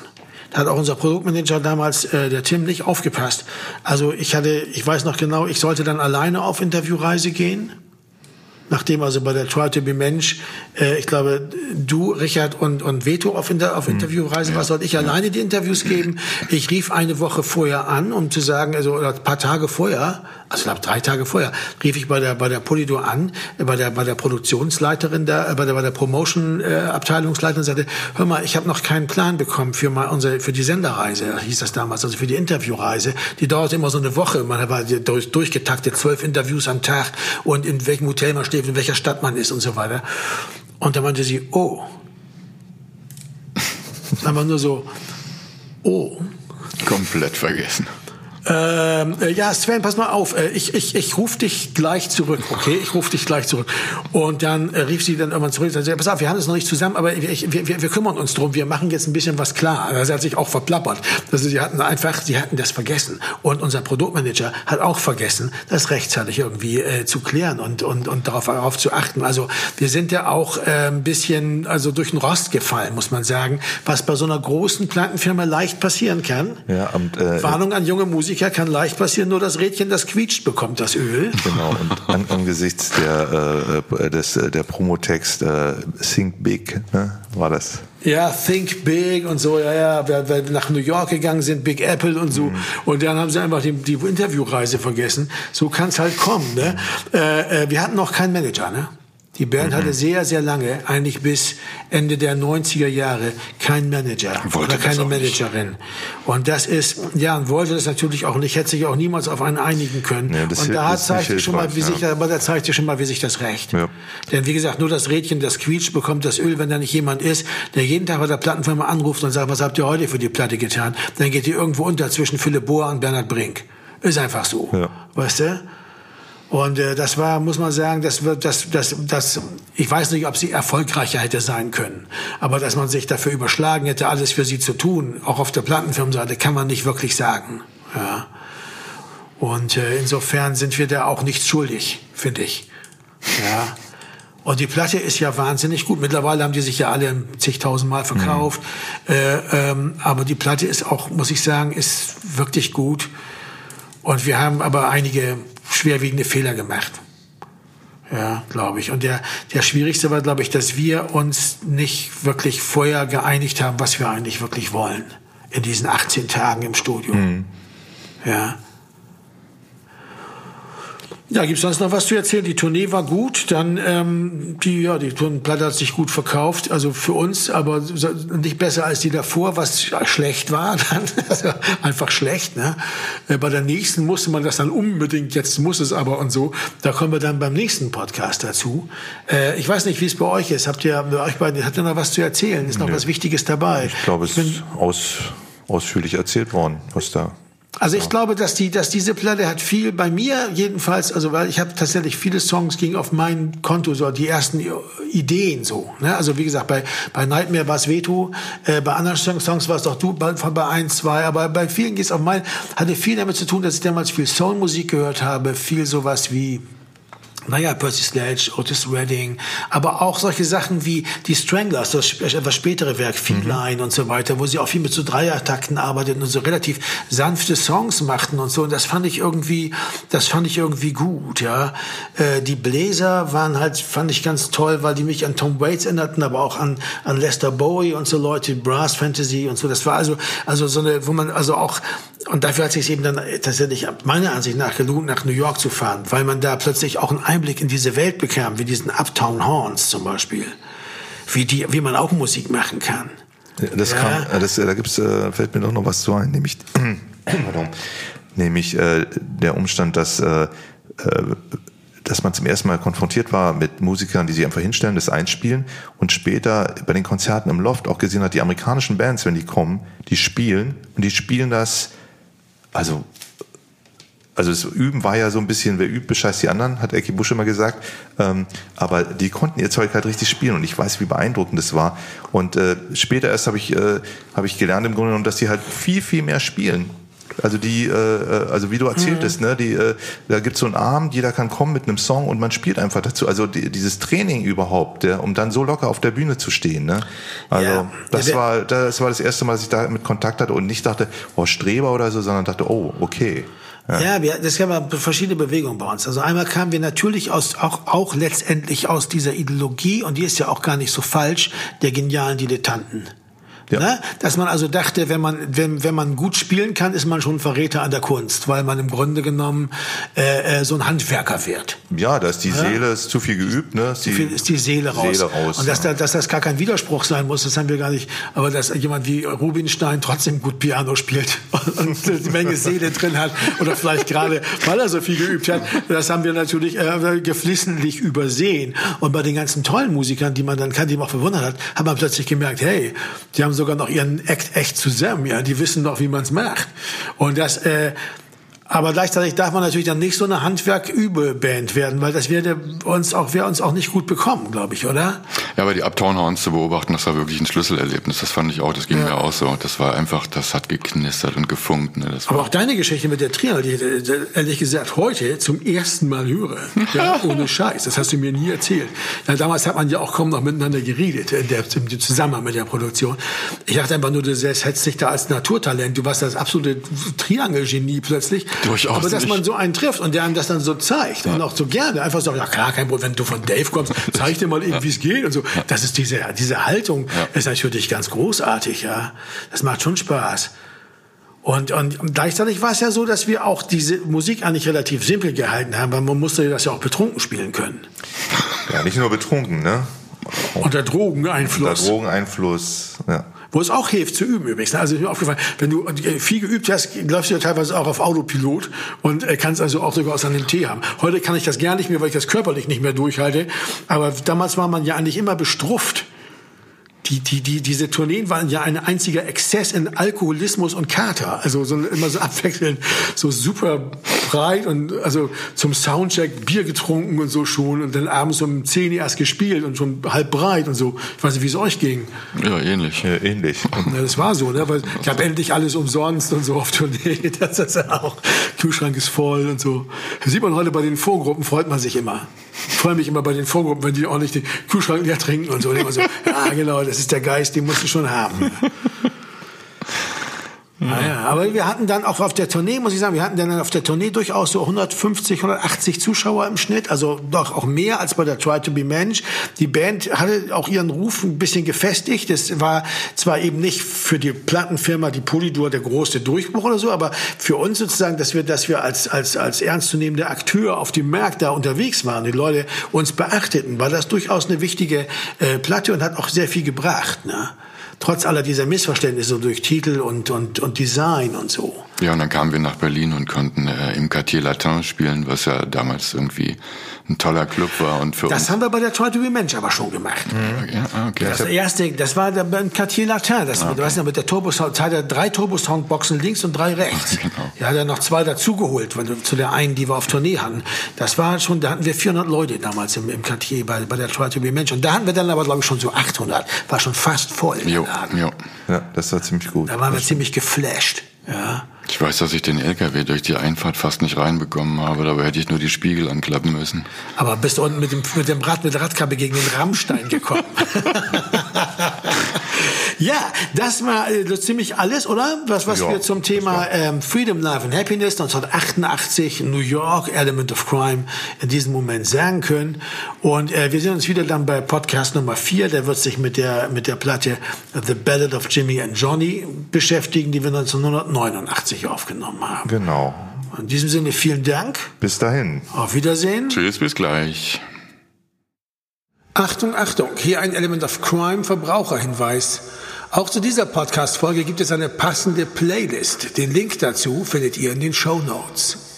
Da hat auch unser Produktmanager damals, äh, der Tim, nicht aufgepasst. Also ich hatte, ich weiß noch genau, ich sollte dann alleine auf Interviewreise gehen nachdem also bei der Try to be Mensch, äh, ich glaube, du, Richard und, und Veto auf, Inter auf hm. Interviewreise, ja. was sollte ich alleine die Interviews geben? [LAUGHS] Ich rief eine Woche vorher an, um zu sagen, also oder ein paar Tage vorher, also ich glaube drei Tage vorher, rief ich bei der bei der Polydor an, bei der bei der Produktionsleiterin da, äh, bei der bei der Promotion äh, und sagte, hör mal, ich habe noch keinen Plan bekommen für mal unsere für die Senderreise, hieß das damals, also für die Interviewreise. Die dauerte immer so eine Woche, man war durch, durchgetaktet, zwölf Interviews am Tag und in welchem Hotel man steht in welcher Stadt man ist und so weiter. Und da meinte sie, oh. Dann war nur so, oh. Komplett vergessen. Ähm, äh, ja, Sven, pass mal auf. Äh, ich, ich, ich rufe dich gleich zurück, okay? Ich rufe dich gleich zurück. Und dann äh, rief sie dann irgendwann zurück und sagte, pass auf, wir haben es noch nicht zusammen, aber ich, wir, wir, wir kümmern uns drum. Wir machen jetzt ein bisschen was klar. Also sie hat sich auch verplappert. Also sie hatten einfach, sie hatten das vergessen. Und unser Produktmanager hat auch vergessen, das rechtzeitig irgendwie äh, zu klären und, und, und darauf, darauf zu achten. Also wir sind ja auch äh, ein bisschen also durch den Rost gefallen, muss man sagen, was bei so einer großen Plattenfirma leicht passieren kann. Ja, und, äh, Warnung an junge Musiker Musiker kann leicht passieren, nur das Rädchen, das quietscht, bekommt das Öl. Genau, und an, angesichts der, äh, des, der Promotext äh, Think Big, ne, war das. Ja, Think Big und so, ja, ja, wer, wer nach New York gegangen sind, Big Apple und so. Mhm. Und dann haben sie einfach die, die Interviewreise vergessen. So kann es halt kommen. Ne? Äh, äh, wir hatten noch keinen Manager, ne? Die Band mhm. hatte sehr, sehr lange, eigentlich bis Ende der 90er Jahre, keinen Manager wollte oder keine Managerin. Nicht. Und das ist, ja, und wollte das natürlich auch nicht, hätte sich auch niemals auf einen einigen können. Ja, und da zeigt schon mal, wie ja. sich, aber da zeigt sich schon mal, wie sich das rächt. Ja. Denn wie gesagt, nur das Rädchen, das quietscht, bekommt das Öl, wenn da nicht jemand ist, der jeden Tag bei der Plattenfirma anruft und sagt, was habt ihr heute für die Platte getan? Dann geht die irgendwo unter zwischen Philipp Bohr und Bernhard Brink. Ist einfach so. Weißt du? Und äh, das war, muss man sagen, das wird, das, das, das, ich weiß nicht, ob sie erfolgreicher hätte sein können, aber dass man sich dafür überschlagen hätte, alles für sie zu tun, auch auf der Plattenfirmenseite, kann man nicht wirklich sagen. Ja. Und äh, insofern sind wir da auch nichts schuldig, finde ich. Ja. Und die Platte ist ja wahnsinnig gut. Mittlerweile haben die sich ja alle zigtausend Mal verkauft. Mhm. Äh, ähm, aber die Platte ist auch, muss ich sagen, ist wirklich gut. Und wir haben aber einige schwerwiegende Fehler gemacht. Ja, glaube ich. Und der, der schwierigste war, glaube ich, dass wir uns nicht wirklich vorher geeinigt haben, was wir eigentlich wirklich wollen. In diesen 18 Tagen im Studio. Mhm. Ja. Ja, gibt's sonst noch was zu erzählen? Die Tournee war gut, dann ähm, die ja die Platte hat sich gut verkauft, also für uns, aber nicht besser als die davor, was schlecht war, [LAUGHS] dann also einfach schlecht. Ne? Bei der nächsten musste man das dann unbedingt, jetzt muss es aber und so. Da kommen wir dann beim nächsten Podcast dazu. Äh, ich weiß nicht, wie es bei euch ist. Habt ihr bei euch beiden habt ihr noch was zu erzählen? Ist noch nee. was Wichtiges dabei? Ich glaube, es ist aus, ausführlich erzählt worden, was da also ich glaube, dass die, dass diese Platte hat viel bei mir jedenfalls, also weil ich habe tatsächlich viele Songs ging auf mein Konto so die ersten Ideen so. Ne? Also wie gesagt, bei bei Nightmare war es Veto, äh, bei anderen Songs war es doch du bei, bei eins, zwei, aber bei vielen geht es auf mein hatte viel damit zu tun, dass ich damals viel Soulmusik gehört habe, viel sowas wie naja, Percy Sledge, Otis Redding, aber auch solche Sachen wie die Stranglers, das etwas spätere Werk, Feline mhm. und so weiter, wo sie auch viel mit so Dreiertakten arbeiteten und so relativ sanfte Songs machten und so. Und das fand ich irgendwie, das fand ich irgendwie gut, ja. Äh, die Bläser waren halt, fand ich ganz toll, weil die mich an Tom Waits erinnerten, aber auch an, an Lester Bowie und so Leute, Brass Fantasy und so. Das war also, also so eine, wo man also auch, und dafür hat sich eben dann tatsächlich meiner Ansicht nach gelohnt, nach New York zu fahren, weil man da plötzlich auch ein Einblick in diese Welt bekam, wie diesen Uptown Horns zum Beispiel, wie, die, wie man auch Musik machen kann. Das ja. kam, das, da gibt's, äh, fällt mir doch noch was zu ein, nämlich, [CLEARS THROAT] nämlich äh, der Umstand, dass, äh, äh, dass man zum ersten Mal konfrontiert war mit Musikern, die sich einfach hinstellen, das einspielen und später bei den Konzerten im Loft auch gesehen hat, die amerikanischen Bands, wenn die kommen, die spielen und die spielen das, also also das Üben war ja so ein bisschen, wer übt, bescheißt die anderen, hat Eki Busch immer gesagt. Ähm, aber die konnten ihr Zeug halt richtig spielen und ich weiß, wie beeindruckend das war. Und äh, später erst habe ich, äh, hab ich gelernt im Grunde genommen, dass die halt viel, viel mehr spielen. Also die, äh, äh also wie du erzähltest, mhm. ne, die, äh, da gibt's so einen Abend, jeder kann kommen mit einem Song und man spielt einfach dazu. Also die, dieses Training überhaupt, ja, um dann so locker auf der Bühne zu stehen. Ne? Also ja. das war, das war das erste Mal, dass ich da mit Kontakt hatte und nicht dachte, oh Streber oder so, sondern dachte, oh okay. Ja, ja wir, das gab verschiedene Bewegungen bei uns. Also einmal kamen wir natürlich aus, auch, auch letztendlich aus dieser Ideologie, und die ist ja auch gar nicht so falsch, der genialen Dilettanten. Ja. Ne? Dass man also dachte, wenn man, wenn, wenn man gut spielen kann, ist man schon Verräter an der Kunst, weil man im Grunde genommen äh, äh, so ein Handwerker wird. Ja, da ist die ja? Seele ist zu viel geübt, ne? Ist die, viel ist die Seele raus. Seele raus und dass, da, dass das gar kein Widerspruch sein muss, das haben wir gar nicht. Aber dass jemand wie Rubinstein trotzdem gut Piano spielt [LAUGHS] und eine Menge Seele drin hat oder vielleicht gerade, weil er so viel geübt hat, das haben wir natürlich äh, geflissentlich übersehen. Und bei den ganzen tollen Musikern, die man dann kann, die man auch verwundert hat, hat man plötzlich gemerkt, hey, die haben sogar noch ihren Act echt zusammen, ja, die wissen noch, wie man es macht. Und das, äh, Aber gleichzeitig darf man natürlich dann nicht so eine Handwerk-Übe-Band werden, weil das wäre uns auch, wäre uns auch nicht gut bekommen, glaube ich, oder? Ja, aber die Uptown Horns zu beobachten, das war wirklich ein Schlüsselerlebnis. Das fand ich auch, das ging ja. mir auch so. Das war einfach, das hat geknistert und gefunkt. Ne? aber auch deine Geschichte mit der Triangel, die ich ehrlich gesagt heute zum ersten Mal höre. [LAUGHS] Ja, ohne Scheiß. Das hast du mir nie erzählt. Ja, damals hat man ja auch kaum noch miteinander geredet, in der, im Zusammenhang mit der Produktion. Ich dachte einfach nur, du selbst hättest dich da als Naturtalent. Du warst das absolute Triangelgenie plötzlich. Durchaus Aber dass nicht. man so einen trifft und der einem das dann so zeigt ja. und auch so gerne einfach sagt, ja klar, kein Problem, wenn du von Dave kommst, [LAUGHS] zeig dir mal eben, ja. wie es geht und so. Ja. Das ist diese, diese Haltung ist natürlich ganz großartig, ja. Das macht schon Spaß. Und, und gleichzeitig war es ja so, dass wir auch diese Musik eigentlich relativ simpel gehalten haben, weil man musste das ja auch betrunken spielen können. Ja, nicht nur betrunken, ne? Unter Drogeneinfluss. Unter Drogeneinfluss, ja. Wo es auch hilft zu üben übrigens. Also ist mir aufgefallen, wenn du viel geübt hast, läufst du ja teilweise auch auf Autopilot und äh, kannst also auch sogar aus einem Tee haben. Heute kann ich das gar nicht mehr, weil ich das körperlich nicht mehr durchhalte. Aber damals war man ja eigentlich immer bestrufft die, die, die, diese Tourneen waren ja ein einziger Exzess in Alkoholismus und Kater. Also so, immer so abwechselnd, so super breit und also zum Soundcheck Bier getrunken und so schon und dann abends um 10 erst gespielt und schon halb breit und so. Ich weiß nicht, wie es euch ging. Ja, ähnlich. Ja, ähnlich. Ja, das war so, ne? Weil ich habe endlich alles umsonst und so auf Tournee. [LAUGHS] Das ist ja auch, Kühlschrank ist voll und so. Das sieht man heute bei den Vorgruppen, freut man sich immer. Freue mich immer bei den Vorgruppen, wenn die ordentlich den Kühlschrank leer trinken und so. Und immer so, ja genau, das ist der Geist, den musst du schon haben. Naja, aber wir hatten dann auch auf der Tournee, muss ich sagen, wir hatten dann auf der Tournee durchaus so 150, 180 Zuschauer im Schnitt, also doch auch mehr als bei der Try to be Mensch. Die Band hatte auch ihren Ruf ein bisschen gefestigt. Es war zwar eben nicht für die Plattenfirma, die Polydur, der große Durchbruch oder so, aber für uns sozusagen, dass wir, dass wir als, als, als ernstzunehmende Akteur auf dem Markt da unterwegs waren, die Leute uns beachteten, war das durchaus eine wichtige äh, Platte und hat auch sehr viel gebracht. Ne? Trotz aller dieser Missverständnisse durch Titel und, und, und Design und so. Ja, und dann kamen wir nach Berlin und konnten äh, im Quartier Latin spielen, was ja damals irgendwie ein toller Club war und für das uns. haben wir bei der Try to be Mensch aber schon gemacht. Ja, ah, okay. Das erste, das war der beim Quartier Latin. Das, okay. du weißt ja, mit der Turbo Sound, hat er drei Turbo Soundboxen links und drei rechts. [LAUGHS] Genau. Ja, hat er noch zwei dazugeholt, zu der einen, die wir auf Tournee hatten. Das war schon, da hatten wir 400 Leute damals im, im Quartier bei, bei der Try to be Mensch. Und da hatten wir dann aber, glaube ich, schon so 800. War schon fast voll. Jo, jo. Ja, das war ziemlich gut. Da waren wir ziemlich geflasht. Ja. Ich weiß, dass ich den LKW durch die Einfahrt fast nicht reinbekommen habe, dabei hätte ich nur die Spiegel anklappen müssen. Aber bist du unten mit dem, mit dem Rad, mit der Radkappe gegen den Rammstein gekommen? [LAUGHS] ja, das war äh, so ziemlich alles, oder? Was, was Ja, wir zum Thema ähm, Freedom, Love and Happiness 1988 New York, Element of Crime in diesem Moment sagen können. Und äh, wir sehen uns wieder dann bei Podcast Nummer 4. Der wird sich mit der, mit der Platte The Ballad of Jimmy and Johnny beschäftigen, die wir 1989 aufgenommen haben. Genau. In diesem Sinne vielen Dank. Bis dahin. Auf Wiedersehen. Tschüss, bis gleich. Achtung, Achtung, hier ein Element of Crime Verbraucherhinweis. Auch zu dieser Podcast-Folge gibt es eine passende Playlist. Den Link dazu findet ihr in den Show Notes.